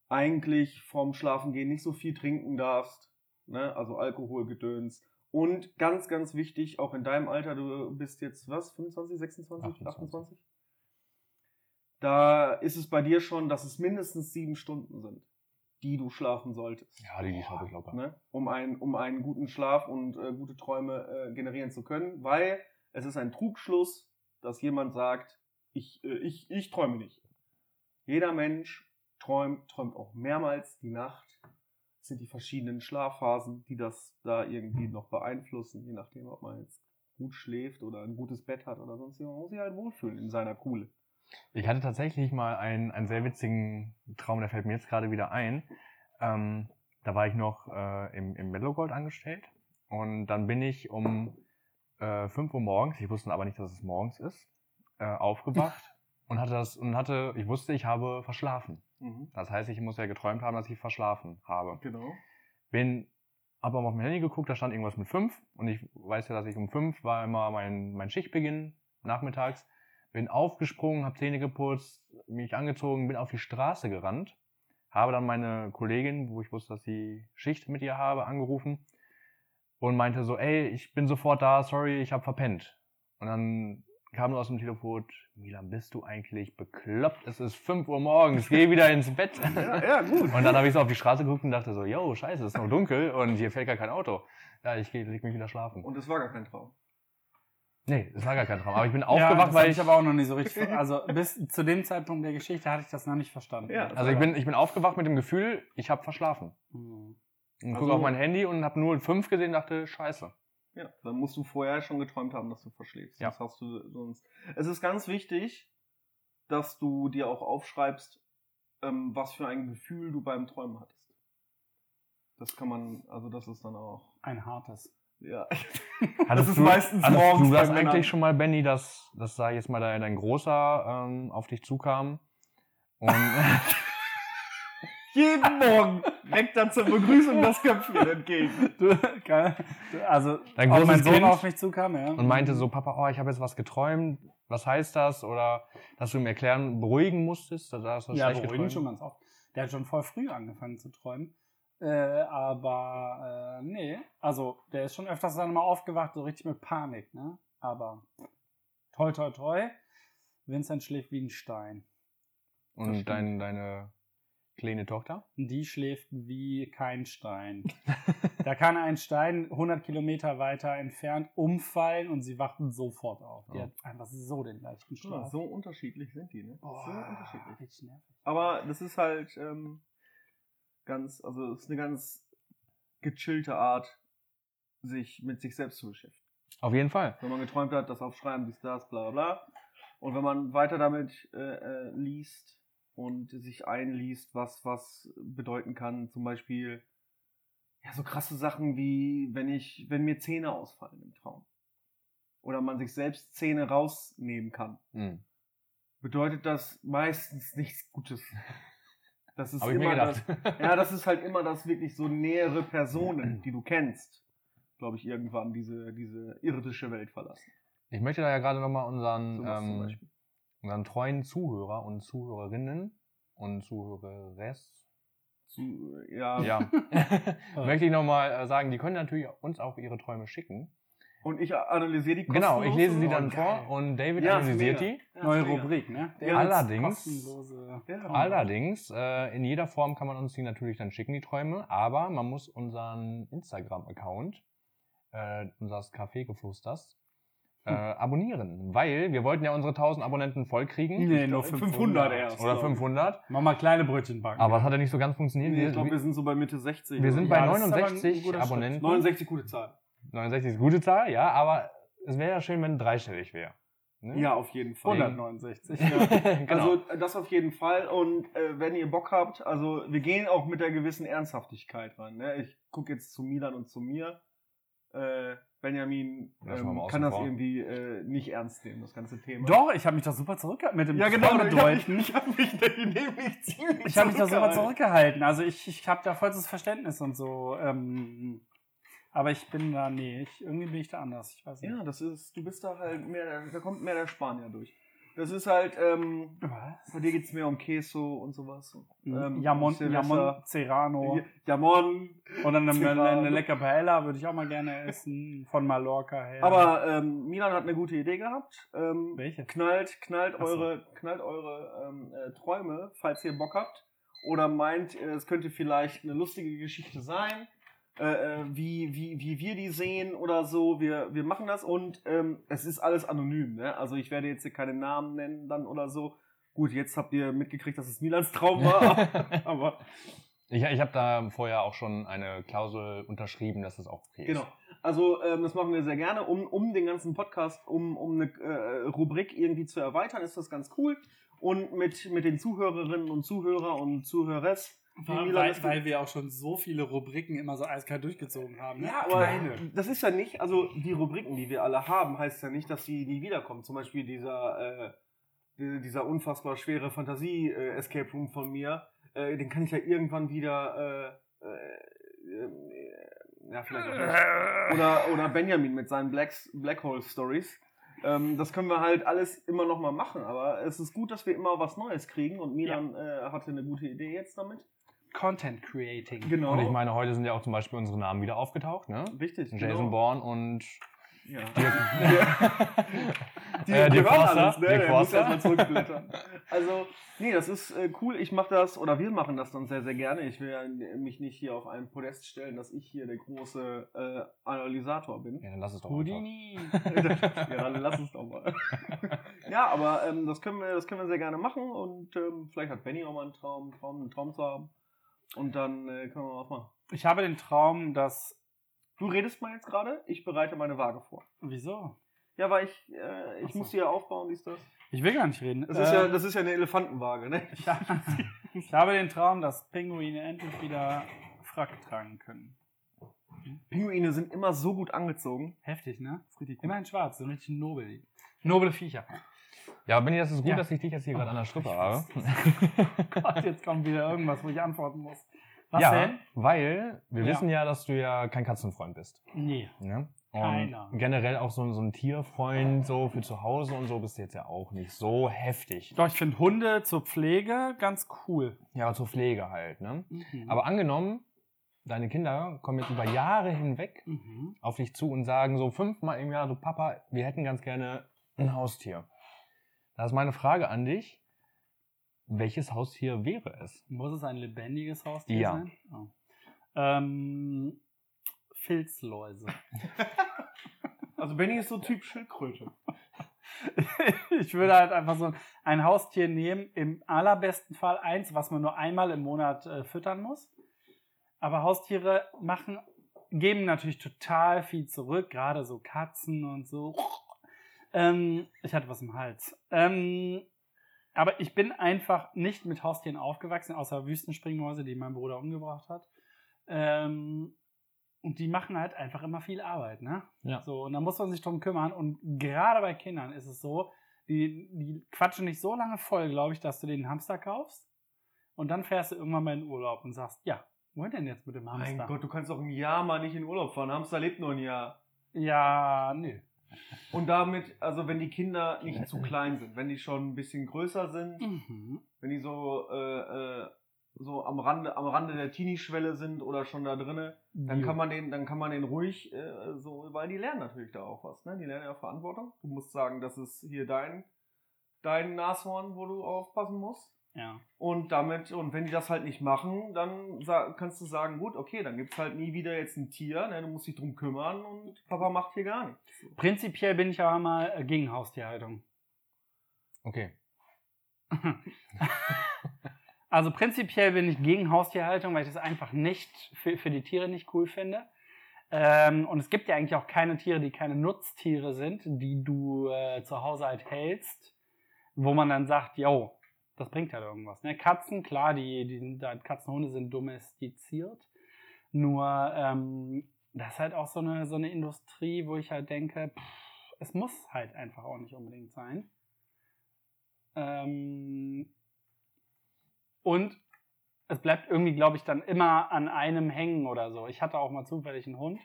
eigentlich vorm Schlafengehen nicht so viel trinken darfst, ne? also Alkoholgedöns. Und ganz, ganz wichtig, auch in deinem Alter, du bist jetzt was, 25, 26, 28. 28? Da ist es bei dir schon, dass es mindestens sieben Stunden sind, die du schlafen solltest. Ja, die, die schaffe ich locker. Ne? Um, einen, um einen guten Schlaf und äh, gute Träume äh, generieren zu können, weil es ist ein Trugschluss, dass jemand sagt, ich, äh, ich, ich träume nicht. Jeder Mensch träumt, träumt auch mehrmals die Nacht. Sind die verschiedenen Schlafphasen, die das da irgendwie noch beeinflussen, je nachdem, ob man jetzt gut schläft oder ein gutes Bett hat oder sonst Man muss sich halt wohlfühlen in seiner Kuhle. Ich hatte tatsächlich mal einen, einen sehr witzigen Traum, der fällt mir jetzt gerade wieder ein. Ähm, da war ich noch äh, im, im Meadowgold angestellt und dann bin ich um äh, 5 Uhr morgens, ich wusste aber nicht, dass es morgens ist, äh, aufgewacht *laughs* und hatte das und hatte, ich wusste, ich habe verschlafen. Das heißt, ich muss ja geträumt haben, dass ich verschlafen habe. Genau. Bin aber auf mein Handy geguckt, da stand irgendwas mit 5 und ich weiß ja, dass ich um 5 war immer mein, mein Schichtbeginn nachmittags. Bin aufgesprungen, habe Zähne geputzt, mich angezogen, bin auf die Straße gerannt, habe dann meine Kollegin, wo ich wusste, dass sie Schicht mit ihr habe, angerufen und meinte so, ey, ich bin sofort da, sorry, ich habe verpennt. Und dann kam nur aus dem Telefon, Milan, bist du eigentlich bekloppt? Es ist 5 Uhr morgens, geh wieder ins Bett. *laughs* Ja, ja, gut. Und dann habe ich so auf die Straße geguckt und dachte so, yo, scheiße, es ist noch dunkel und hier fährt gar kein Auto. Ja, ich geh- leg mich wieder schlafen. Und es war gar kein Traum. Nee, es war gar kein Traum. Aber ich bin *laughs* ja, aufgewacht, das weil ich, ich aber auch noch nicht so richtig. Also bis *laughs* zu dem Zeitpunkt der Geschichte hatte ich das noch nicht verstanden. Ja. also ich bin, ich bin aufgewacht mit dem Gefühl, ich habe verschlafen. Hm. Und Also- gucke auf mein Handy und habe nur 5 gesehen und dachte, scheiße. Ja, dann musst du vorher schon geträumt haben, dass du verschläfst. Ja. Das hast du sonst. Es ist ganz wichtig, dass du dir auch aufschreibst, ähm, was für ein Gefühl du beim Träumen hattest. Das kann man, also das ist dann auch. Ein hartes. Ja. *laughs* Hattest ist du, meistens hattest morgens du das Männern. eigentlich schon mal, Benny, dass, dass da jetzt mal dein, dein Großer ähm, auf dich zukam? Und *laughs* Jeden Morgen reckt er zur Begrüßung das Köpfchen entgegen. Du, keine- du, also, Dein großes mein Sohn Kind auf mich zukam, ja. und meinte so, Papa, oh, ich habe jetzt was geträumt. Was heißt das? Oder dass du ihm erklären, beruhigen musstest? Hast du Ja, beruhigen geträumt? schon ganz oft. Der hat schon voll früh angefangen zu träumen. Äh, aber äh, nee, also der ist schon öfters dann mal aufgewacht, so richtig mit Panik, ne? Aber toi toi toi, Vincent schläft wie ein Stein. Das Und stimmt. dein, deine kleine Tochter? Die schläft wie kein Stein. *laughs* da kann ein Stein 100 Kilometer weiter entfernt umfallen und sie wacht sofort auf. Die Oh. hat einfach so den leichten Ja, Schlaf. so unterschiedlich sind die, ne? Boah, So unterschiedlich. richtig nervig. Aber das ist halt ähm, ganz, also es ist eine ganz gechillte Art, sich mit sich selbst zu beschäftigen. Auf jeden Fall. Wenn man geträumt hat, das aufschreiben, dies, das, bla bla bla. Und wenn man weiter damit äh, äh, liest und sich einliest, was was bedeuten kann, zum Beispiel ja so krasse Sachen wie wenn ich, wenn mir Zähne ausfallen im Traum oder man sich selbst Zähne rausnehmen kann, Hm. bedeutet das meistens nichts Gutes. Das ist immer das, ja, das ist halt immer das wirklich so nähere Personen, *clears throat* die du kennst, glaube ich, irgendwann diese, diese irdische Welt verlassen. Ich möchte da ja gerade nochmal unseren, ähm, Beispiel. Unseren treuen Zuhörer und Zuhörerinnen und Zuhöreres, Zu, ja. ja, *laughs* *laughs* möchte ich nochmal äh, sagen, die können natürlich uns auch ihre Träume schicken. Und ich analysiere die Genau, ich lese sie dann oh, vor und David Ja, analysiert die. Ja, Neue. Rubrik, ne? Ja, allerdings-. Allerdings, äh, in jeder Form kann man uns die natürlich dann schicken, die Träume, aber man muss unseren Instagram-Account, äh, unseres Kaffeegeflüsters, äh, abonnieren, weil wir wollten ja unsere 1000 Abonnenten vollkriegen. Nee, nur glaub, 500, 500 erst. Oder glaub ich. 500. Mach mal kleine Brötchen backen. Aber es hat ja nicht so ganz funktioniert. Nee, ich glaube, wir, sind so bei Mitte 60. wir sind bei Ja, das ist aber ein 69 guter Schritt. Abonnenten. 69 gute Zahl. 69 ist eine gute Zahl, ja, aber es wäre ja schön, wenn dreistellig wäre. Ne? Ja, auf jeden Fall. 169. *laughs* genau. Also das auf jeden Fall. Und äh, wenn ihr Bock habt, also wir gehen auch mit der gewissen Ernsthaftigkeit ran. Ne? Ich gucke jetzt zu Milan und zu mir. Äh, Benjamin ähm, kann das vor. irgendwie äh, nicht ernst nehmen, das ganze Thema. Doch, ich habe mich doch super zurückgehalten mit dem Ja, genau. Ich habe mich, ich hab mich *laughs* nämlich ziemlich Ich habe mich da super zurückgehalten. Also ich, ich habe da vollstes Verständnis und so. Ähm, aber ich bin da, nee, ich, irgendwie bin ich da anders. Ich weiß nicht. Ja, das ist, du bist da halt mehr, da kommt mehr der Spanier durch. Das ist halt, ähm, Was? bei dir geht's mehr um Queso und sowas. Ähm, Jamon, Serrano. Jamon. Oder eine, Serrano. eine lecker Paella würde ich auch mal gerne essen. Von Mallorca her. Aber ähm, Milan hat eine gute Idee gehabt. Ähm, Welche? knallt, knallt Ach so. eure, knallt eure ähm, äh, Träume, falls ihr Bock habt. Oder meint, äh, es könnte vielleicht eine lustige Geschichte sein, äh, äh, wie, wie, wie wir die sehen oder so. Wir, wir machen das und ähm, es ist alles anonym. Ne? Also ich werde jetzt hier keine Namen nennen dann oder so. Gut, jetzt habt ihr mitgekriegt, dass es Milans Traum war. *laughs* aber Ich, ich habe da vorher auch schon eine Klausel unterschrieben, dass das auch okay ist. Genau. Also ähm, das machen wir sehr gerne, um, um den ganzen Podcast, um, um eine äh, Rubrik irgendwie zu erweitern, ist das ganz cool. Und mit, mit den Zuhörerinnen und Zuhörer und Zuhörers. Weil, weil, weil wir auch schon so viele Rubriken immer so eiskalt durchgezogen haben. Ne? ja, aber Kleine. das ist ja nicht, also die Rubriken, die wir alle haben, heißt ja nicht, dass sie nie wiederkommen. Zum Beispiel dieser, äh, die- dieser unfassbar schwere Fantasie-Escape Room von mir, äh, den kann ich ja irgendwann wieder, äh, äh, äh, ja, vielleicht auch nicht. oder, oder Benjamin mit seinen Black, Black Hole Stories. Ähm, das können wir halt alles immer noch mal machen, aber es ist gut, dass wir immer was Neues kriegen und Milan äh, hatte eine gute Idee jetzt damit. Content Creating. Genau. Und ich meine, heute sind ja auch zum Beispiel unsere Namen wieder aufgetaucht, ne? Richtig. Jason genau. Bourne und Ja. *laughs* Die, Die, äh, die Dirk Forster. alles, ne? Dirk Der muss Forster. erstmal zurückblättern. Also, nee, das ist äh, cool. Ich mache das, oder wir machen das dann sehr, sehr gerne. Ich will ja mich nicht hier auf ein Podest stellen, dass ich hier der große äh, Analysator bin. Ja, dann lass es doch. Houdini. *laughs* ja, dann lass es doch mal. *laughs* ja, aber ähm, das, können wir, das können wir sehr gerne machen und ähm, vielleicht hat Benny auch mal einen Traum, Traum, einen Traum zu haben. Und dann äh, können wir was machen. Ich habe den Traum, dass. Du redest mal jetzt gerade, ich bereite meine Waage vor. Wieso? Ja, weil ich, äh, ich so. muss die ja aufbauen, wie ist das? Ich will gar nicht reden. Das ist, Äh, ja, das ist ja eine Elefantenwaage, ne? *laughs* ich, habe, ich habe den Traum, dass Pinguine endlich wieder Frack tragen können. Pinguine sind immer so gut angezogen. Heftig, ne? Immerhin schwarz, so richtig nobel. Noble Viecher. Ja, Benni, das ist gut, Ja. dass ich dich jetzt hier gerade an der Strippe habe. *laughs* Gott, jetzt kommt wieder irgendwas, wo ich antworten muss. Was ja, denn? weil wir Ja. wissen ja, dass du ja kein Katzenfreund bist. Nee. Ne? Und Keiner. generell auch so, so ein Tierfreund so für zu Hause und so bist du jetzt ja auch nicht so heftig. Doch, ich finde Hunde zur Pflege ganz cool. Ja, zur Pflege halt. Ne? Mhm. Aber angenommen, deine Kinder kommen jetzt über Jahre hinweg Mhm. auf dich zu und sagen so fünfmal im Jahr, so Papa, wir hätten ganz gerne ein Haustier. Da ist meine Frage an dich. Welches Haustier wäre es? Muss es ein lebendiges Haustier Ja. sein? Oh. Ähm, Filzläuse. *laughs* Also Benny ist so Typ Schildkröte. *laughs* ich würde halt einfach so ein Haustier nehmen, im allerbesten Fall eins, was man nur einmal im Monat äh, füttern muss. Aber Haustiere machen, geben natürlich total viel zurück, gerade so Katzen und so. Ähm, ich hatte was im Hals. Ähm, aber ich bin einfach nicht mit Haustieren aufgewachsen, außer Wüstenspringmäuse, die mein Bruder umgebracht hat. Ähm, und die machen halt einfach immer viel Arbeit, ne? Ja. So, und da muss man sich drum kümmern. Und gerade bei Kindern ist es so, die, die quatschen nicht so lange voll, glaube ich, dass du den Hamster kaufst. Und dann fährst du irgendwann mal in Urlaub und sagst, ja, wohin denn jetzt mit dem Hamster? Mein Gott, du kannst doch ein Jahr mal nicht in Urlaub fahren. Hamster lebt nur ein Jahr. Ja, nö. Und damit, also wenn die Kinder nicht zu klein sind, wenn die schon ein bisschen größer sind, Mhm. wenn die so, äh, äh, so am Rande, am Rande der Teenie-Schwelle sind oder schon da drinne, dann Jo. kann man den, dann kann man den ruhig, äh, so, weil die lernen natürlich da auch was, ne? Die lernen ja Verantwortung. Du musst sagen, das ist hier dein, dein Nashorn, wo du aufpassen musst. Ja. Und damit, und wenn die das halt nicht machen, dann kannst du sagen, gut, okay, dann gibt's halt nie wieder jetzt ein Tier, ne, du musst dich drum kümmern und Papa macht hier gar nichts. Prinzipiell bin ich aber mal äh, gegen Haustierhaltung. Okay. *laughs* Also prinzipiell bin ich gegen Haustierhaltung, weil ich das einfach nicht für, für die Tiere nicht cool finde. Ähm, und es gibt ja eigentlich auch keine Tiere, die keine Nutztiere sind, die du äh, zu Hause halt hältst, wo man dann sagt, yo, das bringt halt irgendwas. Ne? Katzen, klar, die, die sind, halt- Katzenhunde sind domestiziert. Nur ähm, das ist halt auch so eine, so eine Industrie, wo ich halt denke, pff, es muss halt einfach auch nicht unbedingt sein. Ähm, und es bleibt irgendwie, glaube ich, dann immer an einem hängen oder so. Ich hatte auch mal zufällig einen Hund,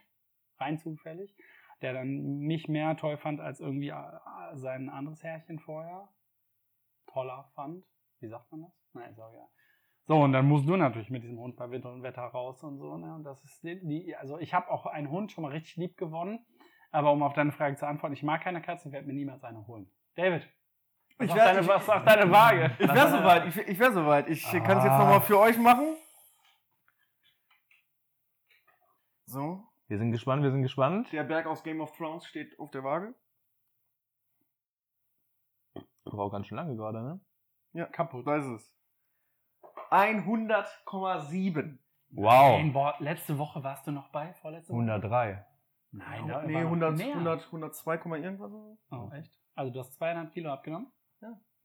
rein zufällig, der dann mich mehr toll fand als irgendwie äh, sein anderes Herrchen vorher. Toller fand. Wie sagt man das? Nein, ist auch egal. So, und dann musst du natürlich mit diesem Hund bei Wind und Wetter raus und so. Ne? Und das ist die, die also ich habe auch einen Hund schon mal richtig lieb gewonnen. Aber um auf deine Frage zu antworten, ich mag keine Katze, ich werde mir niemals eine holen. David, was, Ich wär- deine, ich- was sagt deine Waage? Ich wäre soweit, ich, ich wäre soweit. Ich kann es jetzt nochmal für euch machen. So, Wir sind gespannt, wir sind gespannt. der Berg aus Game of Thrones steht auf der Waage. War auch ganz schön lange gerade, ne? Ja, Kaputt. da ist es. 100,7. Wow. Nein, boah, letzte Woche warst du noch bei? Vorletzte Woche? 103. Nein, da nee, war noch 100, mehr. 100, 102, Komma irgendwas. so. Oh, echt? Also du hast zweieinhalb Kilo abgenommen?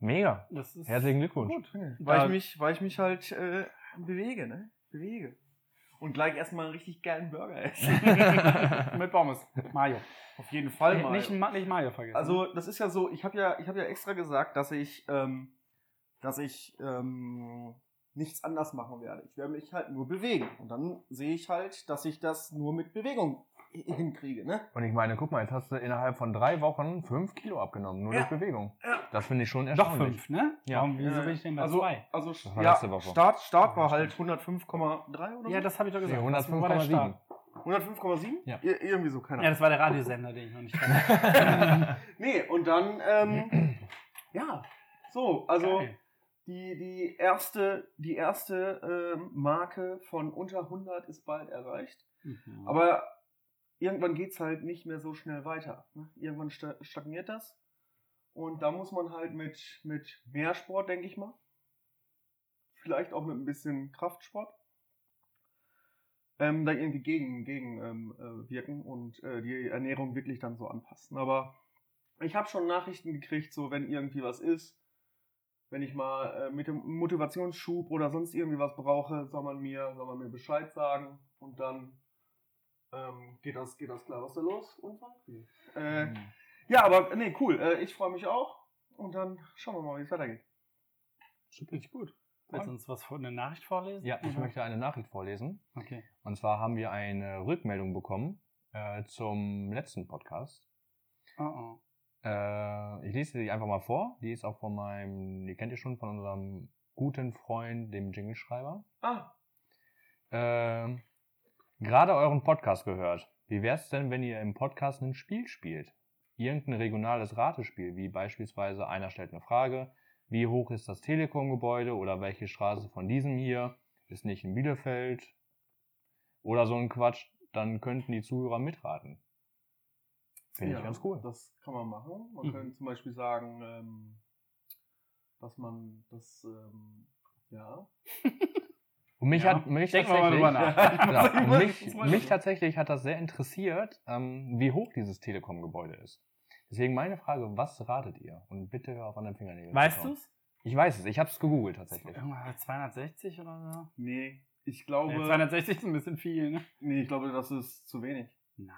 Mega. Das ist Herzlichen Glückwunsch. Gut, weil, Da- ich mich, weil ich mich halt äh, bewege, ne? Bewege. Und gleich erstmal einen richtig geilen Burger essen. *laughs* Mit Pommes. Mayo. Auf jeden Fall mal. Nicht, Ma- nicht Mayo vergessen. Also das ist ja so, ich habe ja, ich habe ja extra gesagt, dass ich, ähm, dass ich ähm, nichts anders machen werde. Ich werde mich halt nur bewegen. Und dann sehe ich halt, dass ich das nur mit Bewegung hinkriege, ne? Und ich meine, guck mal, jetzt hast du innerhalb von drei Wochen fünf Kilo abgenommen, nur Ja. durch Bewegung. Ja. Das finde ich schon Doch erstaunlich. fünf, ne? Ja. Warum, wieso bin ich denn bei also, zwei? also ja, letzte Woche. Start, Start war Ja, halt stimmt. 105,3 oder so. Ja, das habe ich doch Nee, gesagt. Der 105,7. Start. 105,7? Ja. Ir irgendwie so, keine Ja, Ahnung. das war der Radiosender, den ich noch nicht kannte. *laughs* nee, und dann, ähm, *clears throat* ja, so, also Geil. Die, die erste, die erste ähm, Marke von unter 100 ist bald erreicht. Mhm. Aber irgendwann geht es halt nicht mehr so schnell weiter. Ne? Irgendwann sta- stagniert das. Und da muss man halt mit, mit mehr Sport, denke ich mal, vielleicht auch mit ein bisschen Kraftsport, ähm, da irgendwie gegen, gegen ähm, äh, wirken und äh, die Ernährung wirklich dann so anpassen. Aber ich habe schon Nachrichten gekriegt, so wenn irgendwie was ist, wenn ich mal äh, mit dem Motivationsschub oder sonst irgendwie was brauche, soll man mir, soll man mir Bescheid sagen und dann ähm, geht das, geht das klar. Was ist da los? Unfall? Äh, ja, aber nee, cool. Äh, ich freue mich auch und dann schauen wir mal, wie es weitergeht. Richtig gut. Willst du uns was von der Nachricht vorlesen? Ja, ich Oder? möchte eine Nachricht vorlesen. Okay. Und zwar haben wir eine Rückmeldung bekommen äh, zum letzten Podcast. Oh, oh. Äh, ich lese sie einfach mal vor. Die ist auch von meinem, die kennt ihr schon, von unserem guten Freund, dem Jingle-Schreiber. Ah, Ähm, Gerade euren Podcast gehört. Wie wär's denn, wenn ihr im Podcast ein Spiel spielt? Irgendein regionales Ratespiel, wie beispielsweise einer stellt eine Frage, wie hoch ist das Telekom-Gebäude oder welche Straße von diesem hier ist nicht in Bielefeld oder so ein Quatsch, dann könnten die Zuhörer mitraten. Finde ja, ich ganz cool. Das kann man machen. Man Mhm. könnte zum Beispiel sagen, ähm, dass man das, ähm, ja. *laughs* Und mich Ja, hat mich wir mal nach. *laughs* Muss- mich, mich tatsächlich hat das sehr interessiert, ähm, wie hoch dieses Telekom-Gebäude ist. Deswegen meine Frage, was ratet ihr? Und bitte hör auf an den Fingernägeln. Weißt kauen. du's? Ich weiß es, ich habe es gegoogelt tatsächlich. Irgendwann 260 oder so? Nee, ich glaube, Ja, 260 ist ein bisschen viel, ne? nee, ich glaube, das ist zu wenig. Nein.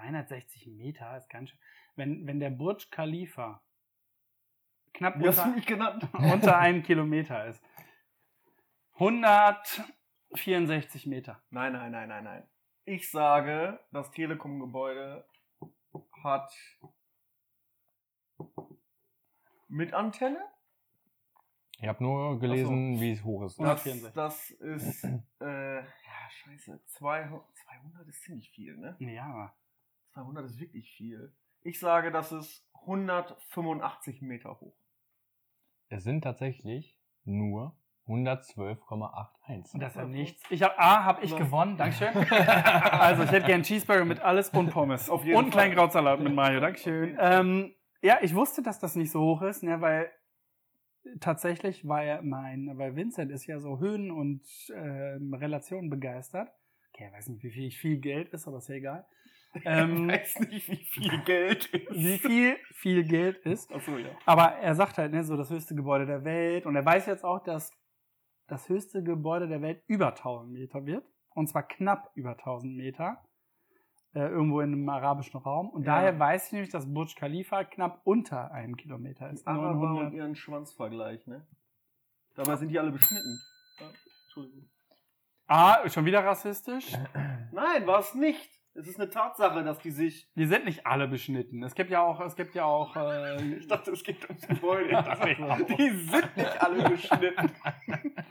260 Meter ist ganz schön. Wenn, wenn der Burj Khalifa knapp unter, *laughs* unter einem Kilometer ist. 164 Meter. Nein, nein, nein, nein, nein. Ich sage, das Telekom-Gebäude hat mit Antenne? Ich habe nur gelesen, wie es hoch ist. Das, 164. das ist, äh, ja, scheiße, 200, 200 ist ziemlich viel, ne? Ja, 200 ist wirklich viel. Ich sage, das ist 185 Meter hoch. Es sind tatsächlich nur 112,81. und das ist ja nichts. Ich hab, A, habe ich Was? gewonnen, Dankeschön. *laughs* Also, ich hätte gern Cheeseburger mit alles und Pommes. Auf jeden und einen kleinen Fall. Krautsalat mit Mayo, Dankeschön. Ähm, ja, ich wusste, dass das nicht so hoch ist, ne, weil tatsächlich war ja mein, weil Vincent ist ja so Höhen- und ähm, Relationen begeistert. Okay, er weiß nicht, wie viel, viel Geld ist, aber ist ja egal. *laughs* Ähm, ich weiß nicht, wie viel Geld ist. wie viel viel Geld ist. Achso, ja. Aber er sagt halt, ne, so das höchste Gebäude der Welt. Und er weiß jetzt auch, dass das höchste Gebäude der Welt über 1000 Meter wird. Und zwar knapp über 1000 Meter. Äh, irgendwo in einem arabischen Raum. Und Ja. daher weiß ich nämlich, dass Burj Khalifa knapp unter einem Kilometer ist. Araber und 900. ihren Schwanzvergleich, ne? Dabei sind die alle beschnitten. Ja, Entschuldigung. Ah, schon wieder rassistisch? Nein, war es nicht. Es ist eine Tatsache, dass die sich. Die sind nicht alle beschnitten. Es gibt ja auch, es gibt ja auch. Äh, Ich dachte, es geht ums *laughs* Gebäude. Die sind nicht alle beschnitten. *laughs*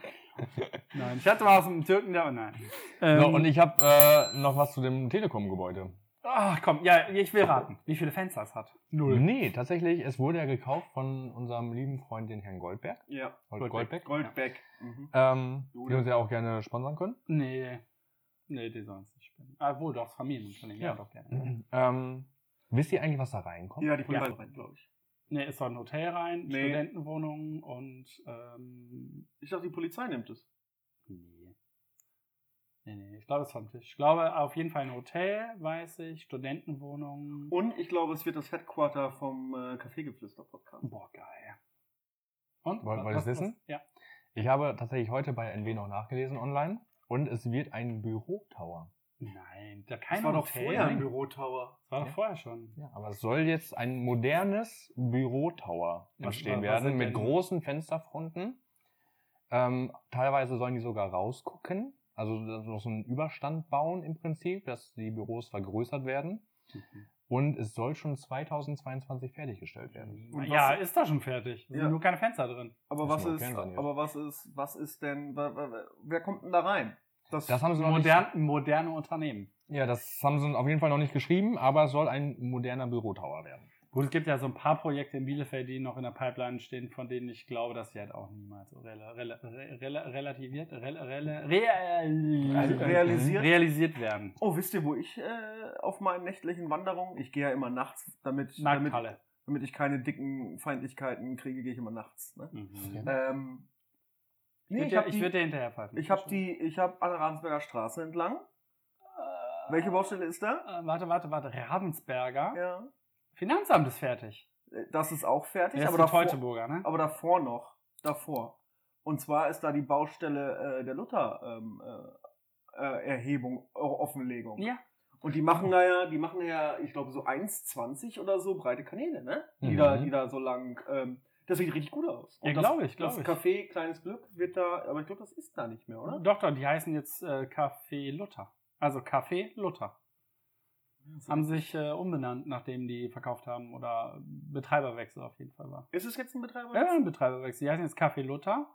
nein, ich hatte mal aus dem Türken da, nein. Ähm, So, und ich habe äh, noch was zu dem Telekom-Gebäude. Ach komm, ja, ich will raten, wie viele Fenster es hat. Nee, tatsächlich, es wurde ja gekauft von unserem lieben Freund, den Herrn Goldberg. Ja. Gold- Goldberg. Goldback. Mhm. Ähm, die uns ja auch gerne sponsern können. Nee. Nee, die sollen spenden. Ah, wohl, doch, das Familienunternehmen. Ja, Ja. doch gerne. Ähm, wisst ihr eigentlich, was da reinkommt? Ja, die Polizei Ja. rein, glaube ich. Nee, es soll ein Hotel rein, Nee. Studentenwohnungen und, ähm, Ich dachte, die Polizei nimmt es. nee. Nee, nee, ich glaube, es ist vom Tisch. Ich glaube, auf jeden Fall ein Hotel, weiß ich, Studentenwohnungen. Und ich glaube, es wird das Headquarter vom äh, Kaffeegeflüster-Podcast. Boah, geil. Und? Wollt- Was- wollt ihr es wissen? was- Ja. Ich habe tatsächlich heute bei NW noch nachgelesen online und es wird ein Bürotower. Nein, da kein Das war doch Hotel. vorher ein Bürotower. Das war doch Ja. vorher schon. Ja, aber es soll jetzt ein modernes Bürotower Was- entstehen was werden mit großen Fensterfronten. Ähm, teilweise sollen die sogar rausgucken, also noch so einen Überstand bauen im Prinzip, dass die Büros vergrößert werden. Und es soll schon 2022 fertiggestellt werden. Und ja, was- ist da schon fertig. Es Ja. sind nur keine Fenster drin. Aber was ist aber was ist, was ist denn, wer kommt denn da rein? Das haben sie noch Modern, moderne Unternehmen. nicht, ja, das haben sie auf jeden Fall noch nicht geschrieben, aber es soll ein moderner Bürotower werden. Gut, es gibt ja so ein paar Projekte in Bielefeld, die noch in der Pipeline stehen, von denen ich glaube, dass sie halt auch niemals so rela rela rela relativiert, rela rela real Realisiert? realisiert werden. Oh, wisst ihr, wo ich äh, auf meinen nächtlichen Wanderungen, ich gehe ja immer nachts, damit, damit, damit ich keine dicken Feindlichkeiten kriege, gehe ich immer nachts. Ne? Mhm. Ähm, nee, würde ich dir, habe ich die, würd dir hinterher pfeifen. ich hab die, ich habe an der Ravensberger Straße entlang. Äh, Welche Baustelle ist da? Äh, warte, warte, warte. Ravensberger. Ja, Finanzamt ist fertig. äh, das ist auch fertig, ist aber davor, Teutoburger, ne? aber davor noch, davor. Und zwar ist da die Baustelle äh, der Luther ähm, äh, äh, Erhebung, Offenlegung. Ja. Und die machen da ja, die machen ja, ich glaube, so 1,20 oder so breite Kanäle, ne? Die, Mhm. da, die da so lang. Ähm, das sieht richtig gut aus. Ja, das, glaub ich, glaub Das ich. Café Kleines Glück wird da, aber ich glaube, das ist da nicht mehr, oder? Doch, doch, die heißen jetzt äh, Café Luther. Also Café Luther. Haben sich äh, umbenannt, nachdem die verkauft haben oder Betreiberwechsel auf jeden Fall war. Ist es jetzt ein Betreiber? Ja, ein Betreiberwechsel. Die heißen jetzt Café Luther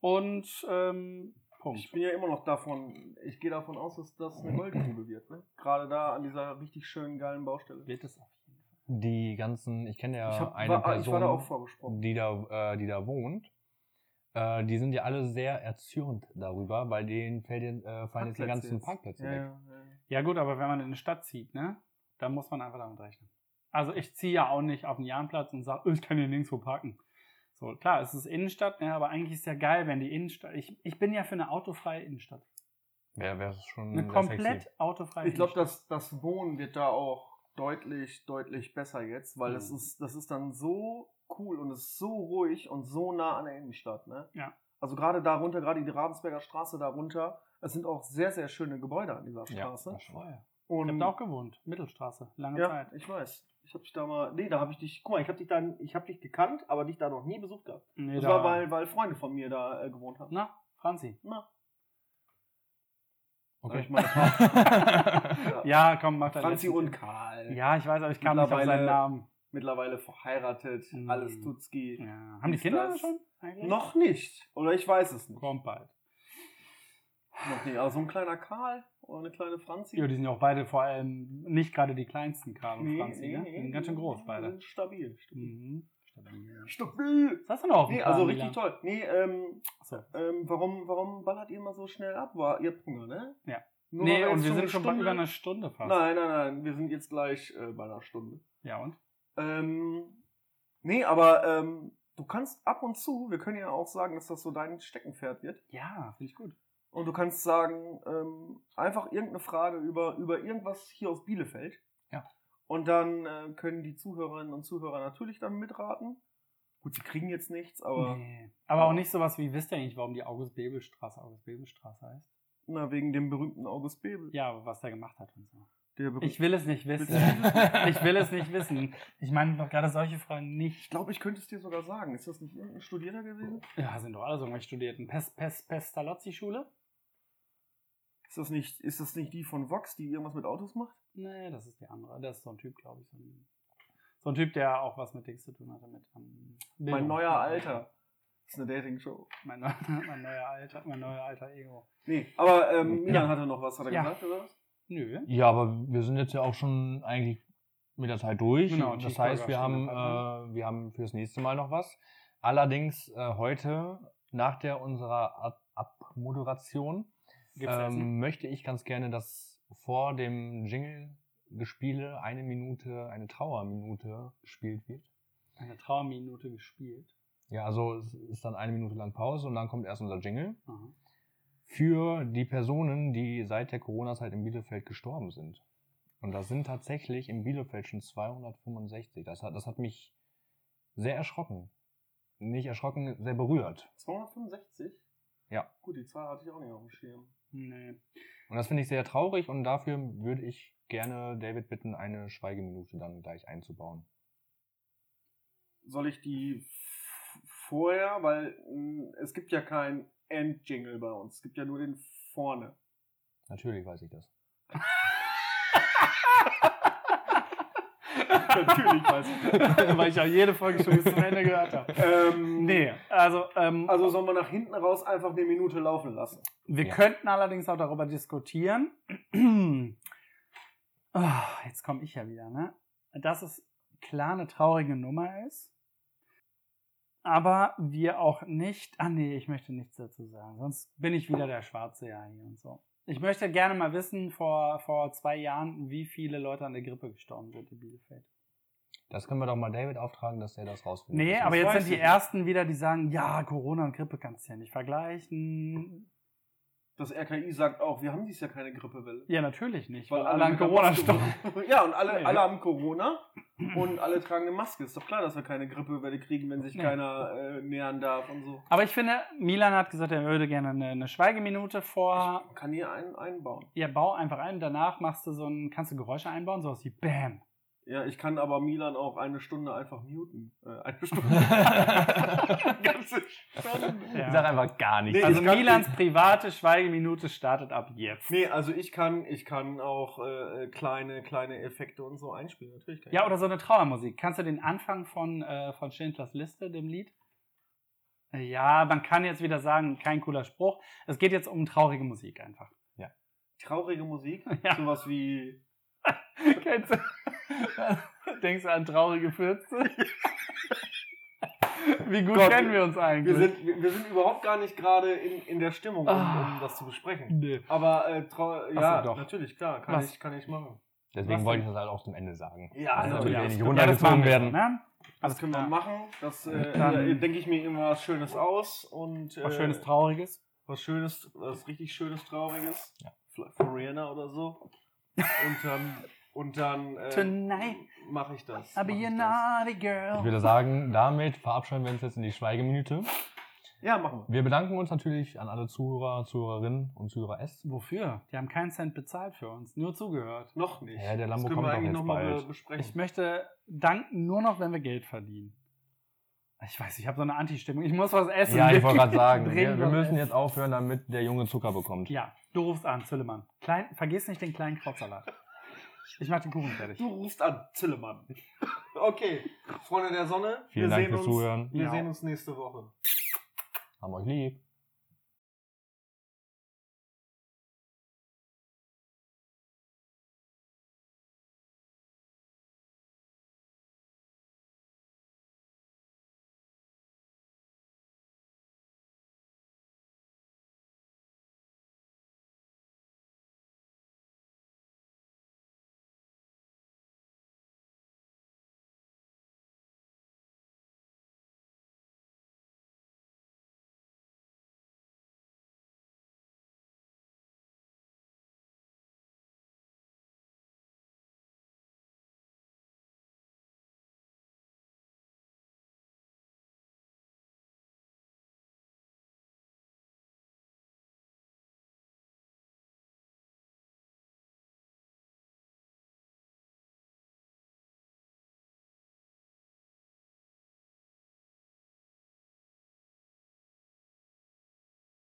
und ähm, Punkt. Ich bin ja immer noch davon, ich gehe davon aus, dass das eine Goldgrube wird, ne? Gerade da an dieser richtig schönen, geilen Baustelle. Wird es auf Fall. Die ganzen, ich kenne ja ich, hab, eine war, Person, ich war da auch vorgesprochen. die da, äh, die da wohnt. Äh, die sind ja alle sehr erzürnt darüber, weil denen fällt, äh, fallen jetzt die ganzen jetzt. Parkplätze Ja, weg. ja, ja. Ja gut, aber wenn man in eine Stadt zieht, ne, dann muss man einfach damit rechnen. Also ich ziehe ja auch nicht auf den Jahnplatz und sage, ich kann hier nirgendwo parken. So, klar, es ist Innenstadt, ne, aber eigentlich ist ja geil, wenn die Innenstadt, ich, ich bin ja für eine autofreie Innenstadt. Wäre wär schon Eine komplett sexy. autofreie Ich glaube, das Wohnen wird da auch deutlich, deutlich besser jetzt, weil es Mhm. ist, das ist dann so cool und es ist so ruhig und so nah an der Innenstadt, ne? Ja. Also gerade darunter, gerade die Ravensberger Straße darunter, es sind auch sehr, sehr schöne Gebäude an dieser Ja, Straße. das stimmt. Vorher. und Ich habe da auch gewohnt, Mittelstraße, lange ja, Zeit. ich weiß. Ich habe dich da mal, nee, da habe ich dich, guck mal, ich habe dich dann, ich habe dich gekannt, aber dich da noch nie besucht gehabt. Nee, Das da- war, weil, weil Freunde von mir da äh, gewohnt haben. Na, Franzi. Na, Okay. Ich das war- *laughs* Ja, komm, mach dein Franzi und Karl. Ja, ich weiß, aber ich kam nicht auf seinen Namen. Mittlerweile verheiratet, Mhm. alles Tutski. Ja. Haben die Kinder das- schon? Eigentlich? Noch nicht. Oder ich weiß es nicht. Kommt bald. Noch nicht. Aber so ein kleiner Karl oder eine kleine Franzi. Ja, die sind ja auch beide vor allem nicht gerade die kleinsten, Karl und Nee, Franzi. nee, ne? nee, Die sind ganz schön groß, beide. Stabil. Stabil. Mhm. Stabil. Stabil. Was hast du noch auf Nee, also richtig toll. Nee, ähm, Achso. ähm, warum, warum ballert ihr immer so schnell ab? War, ihr habt Hunger, ne? Ja. Nur Nee, und wir sind schon bei über einer Stunde fast. Nein, nein, nein. Wir sind jetzt gleich äh, bei einer Stunde. Ja, und? Ähm, nee, aber ähm, du kannst ab und zu, wir können ja auch sagen, dass das so dein Steckenpferd wird. Ja, finde ich gut. Und du kannst sagen, ähm, einfach irgendeine Frage über, über irgendwas hier aus Bielefeld. Und dann äh, können die Zuhörerinnen und Zuhörer natürlich dann mitraten. Gut, sie kriegen jetzt nichts, aber Nee. Aber auch nicht sowas wie, wisst ihr eigentlich, warum die August-Bebel-Straße August-Bebel-Straße heißt? Na, wegen dem berühmten August Bebel. Ja, aber was der gemacht hat und so. Ich will es nicht wissen. *laughs* Ich will es nicht wissen. Ich meine doch gerade solche Fragen Ich nicht. glaube, ich könnte es dir sogar sagen. Ist das nicht irgendein Studierter gewesen? Ja, sind doch alle so irgendwelche Studierten. Pes, Pes, Pestalozzi-Schule? Ist das nicht, ist das nicht die von Vox, die irgendwas mit Autos macht? Nee, das ist die andere. Das ist so ein Typ, glaube ich. So ein, so ein Typ, der auch was mit Dings zu tun hatte. Mit, ähm, Mein neuer Alter. Das ist eine Dating-Show. Mein, *laughs* mein neuer Alter, mein neuer alter Ego. Nee, aber ähm, Milan Ja. hatte noch was, hat er Ja. gesagt, oder was? Nö. Ja, aber wir sind jetzt ja auch schon eigentlich mit der Zeit durch. Genau, die das heißt, wir haben, hat äh, wir haben fürs nächste Mal noch was. Allerdings äh, heute, nach der unserer Ab Abmoderation? Ähm, möchte ich ganz gerne, dass vor dem Jingle-Gespiele eine Minute, eine Trauerminute gespielt wird. Eine Trauerminute gespielt. Ja, also es ist dann eine Minute lang Pause und dann kommt erst unser Jingle. Aha. für die Personen, die seit der Corona-Zeit in Bielefeld gestorben sind. Und da sind tatsächlich in Bielefeld schon 265. Das hat, das hat mich sehr erschrocken. Nicht erschrocken, sehr berührt. 265? Ja. Gut, die Zahl hatte ich auch nicht auf dem Schirm. Nee. Und das finde ich sehr traurig und dafür würde ich gerne David bitten, eine Schweigeminute dann gleich einzubauen. Soll ich die vorher, weil mh, es gibt ja kein Endjingle bei uns. Es gibt ja nur den vorne. Natürlich weiß ich das. *laughs* Natürlich weiß ich. Weil ich auch jede Folge schon bis zum Ende gehört habe. Ähm, Nee, also, ähm, Also sollen wir nach hinten raus einfach eine Minute laufen lassen. wir Ja. könnten allerdings auch darüber diskutieren. *clears throat* Ah, jetzt komme ich ja wieder, ne? Dass es klar eine traurige Nummer ist, aber wir auch nicht. Ah, nee, ich möchte nichts dazu sagen, sonst bin ich wieder der Schwarze ja hier und so. Ich möchte gerne mal wissen, vor, vor zwei Jahren, wie viele Leute an der Grippe gestorben sind in Bielefeld. Das können wir doch mal David auftragen, dass er das rausfindet. Nee, Das aber jetzt sind die ersten wieder, die sagen, ja, Corona und Grippe kannst du ja nicht vergleichen. Das RKI sagt auch, wir haben dies Jahr keine Grippewelle. Ja, natürlich nicht, weil, Weil alle an Corona sterben. *laughs* Ja, und alle, alle haben Corona und alle tragen eine Maske. Ist doch klar, dass wir keine Grippewelle kriegen, wenn sich Nee. keiner äh, nähern darf und so. Aber ich finde, Milan hat gesagt, er würde gerne eine, eine Schweigeminute vor. Ich kann hier einen einbauen. Ja, bau einfach ein. Danach machst du so ein, kannst du Geräusche einbauen, sowas wie Bam. Ja, ich kann aber Milan auch eine Stunde einfach muten. Äh, eine *laughs* Stunde. *laughs* Ganze Stunde. Ja. Ich sag einfach gar nichts. Nee, Also Milans private Schweigeminute startet ab jetzt. Nee, also ich kann, ich kann auch äh, kleine, kleine Effekte und so einspielen. Natürlich kann ich. Ja, oder so eine Trauermusik. Kannst du den Anfang von, äh, von Schindlers Liste, dem Lied? Äh, Ja, man kann jetzt wieder sagen, kein cooler Spruch. Es geht jetzt um traurige Musik einfach. Traurige Musik. *laughs* Ja. Sowas wie. Kennst du? *laughs* Denkst du an traurige Fürze? *laughs* Wie gut Gott, kennen wir uns eigentlich? Wir sind, wir sind überhaupt gar nicht gerade in, in der Stimmung, um, Ah. um das zu besprechen. Nee. Aber äh, trau ja, doch. natürlich, klar, kann Was? ich, kann ich machen. Deswegen Was wollte ich das halt auch zum Ende sagen. Ja, Also, natürlich. wir Ja, nicht das- runtergezogen wir werden. so, ne? Das können wir machen. Das äh, äh, denke ich mir irgendwas Schönes aus und äh, Was Schönes, Trauriges. was Schönes, was richtig Schönes, Trauriges. Ja. Rihanna oder so. *laughs* Und dann, und dann äh, Tonight, mache ich das. Be mach ich das. naughty Ich girl. würde sagen, damit verabschieden wir uns jetzt in die Schweigeminute. Ja, machen wir. Wir bedanken uns natürlich an alle Zuhörer, Zuhörerinnen und Zuhörer S. Wofür? Die haben keinen Cent bezahlt für uns, nur zugehört. Noch nicht. Ja, der Lambo das können kommt wir doch eigentlich jetzt noch bald. be- besprechen. Ich möchte danken nur noch, wenn wir Geld verdienen. Ich weiß, ich habe so eine Anti-Stimmung. Ich muss was essen. Ja, ich wollte gerade sagen, wir, wir müssen jetzt aufhören, damit der Junge Zucker bekommt. Ja, du rufst an, Züllemann. Klein, vergiss nicht den kleinen Krautsalat. Ich mach den Kuchen fertig. Du rufst an, Zillemann. Okay, Freunde der Sonne, Vielen wir Dank sehen fürs uns, Zuhören. Wir Ja. sehen uns nächste Woche. Haben euch lieb.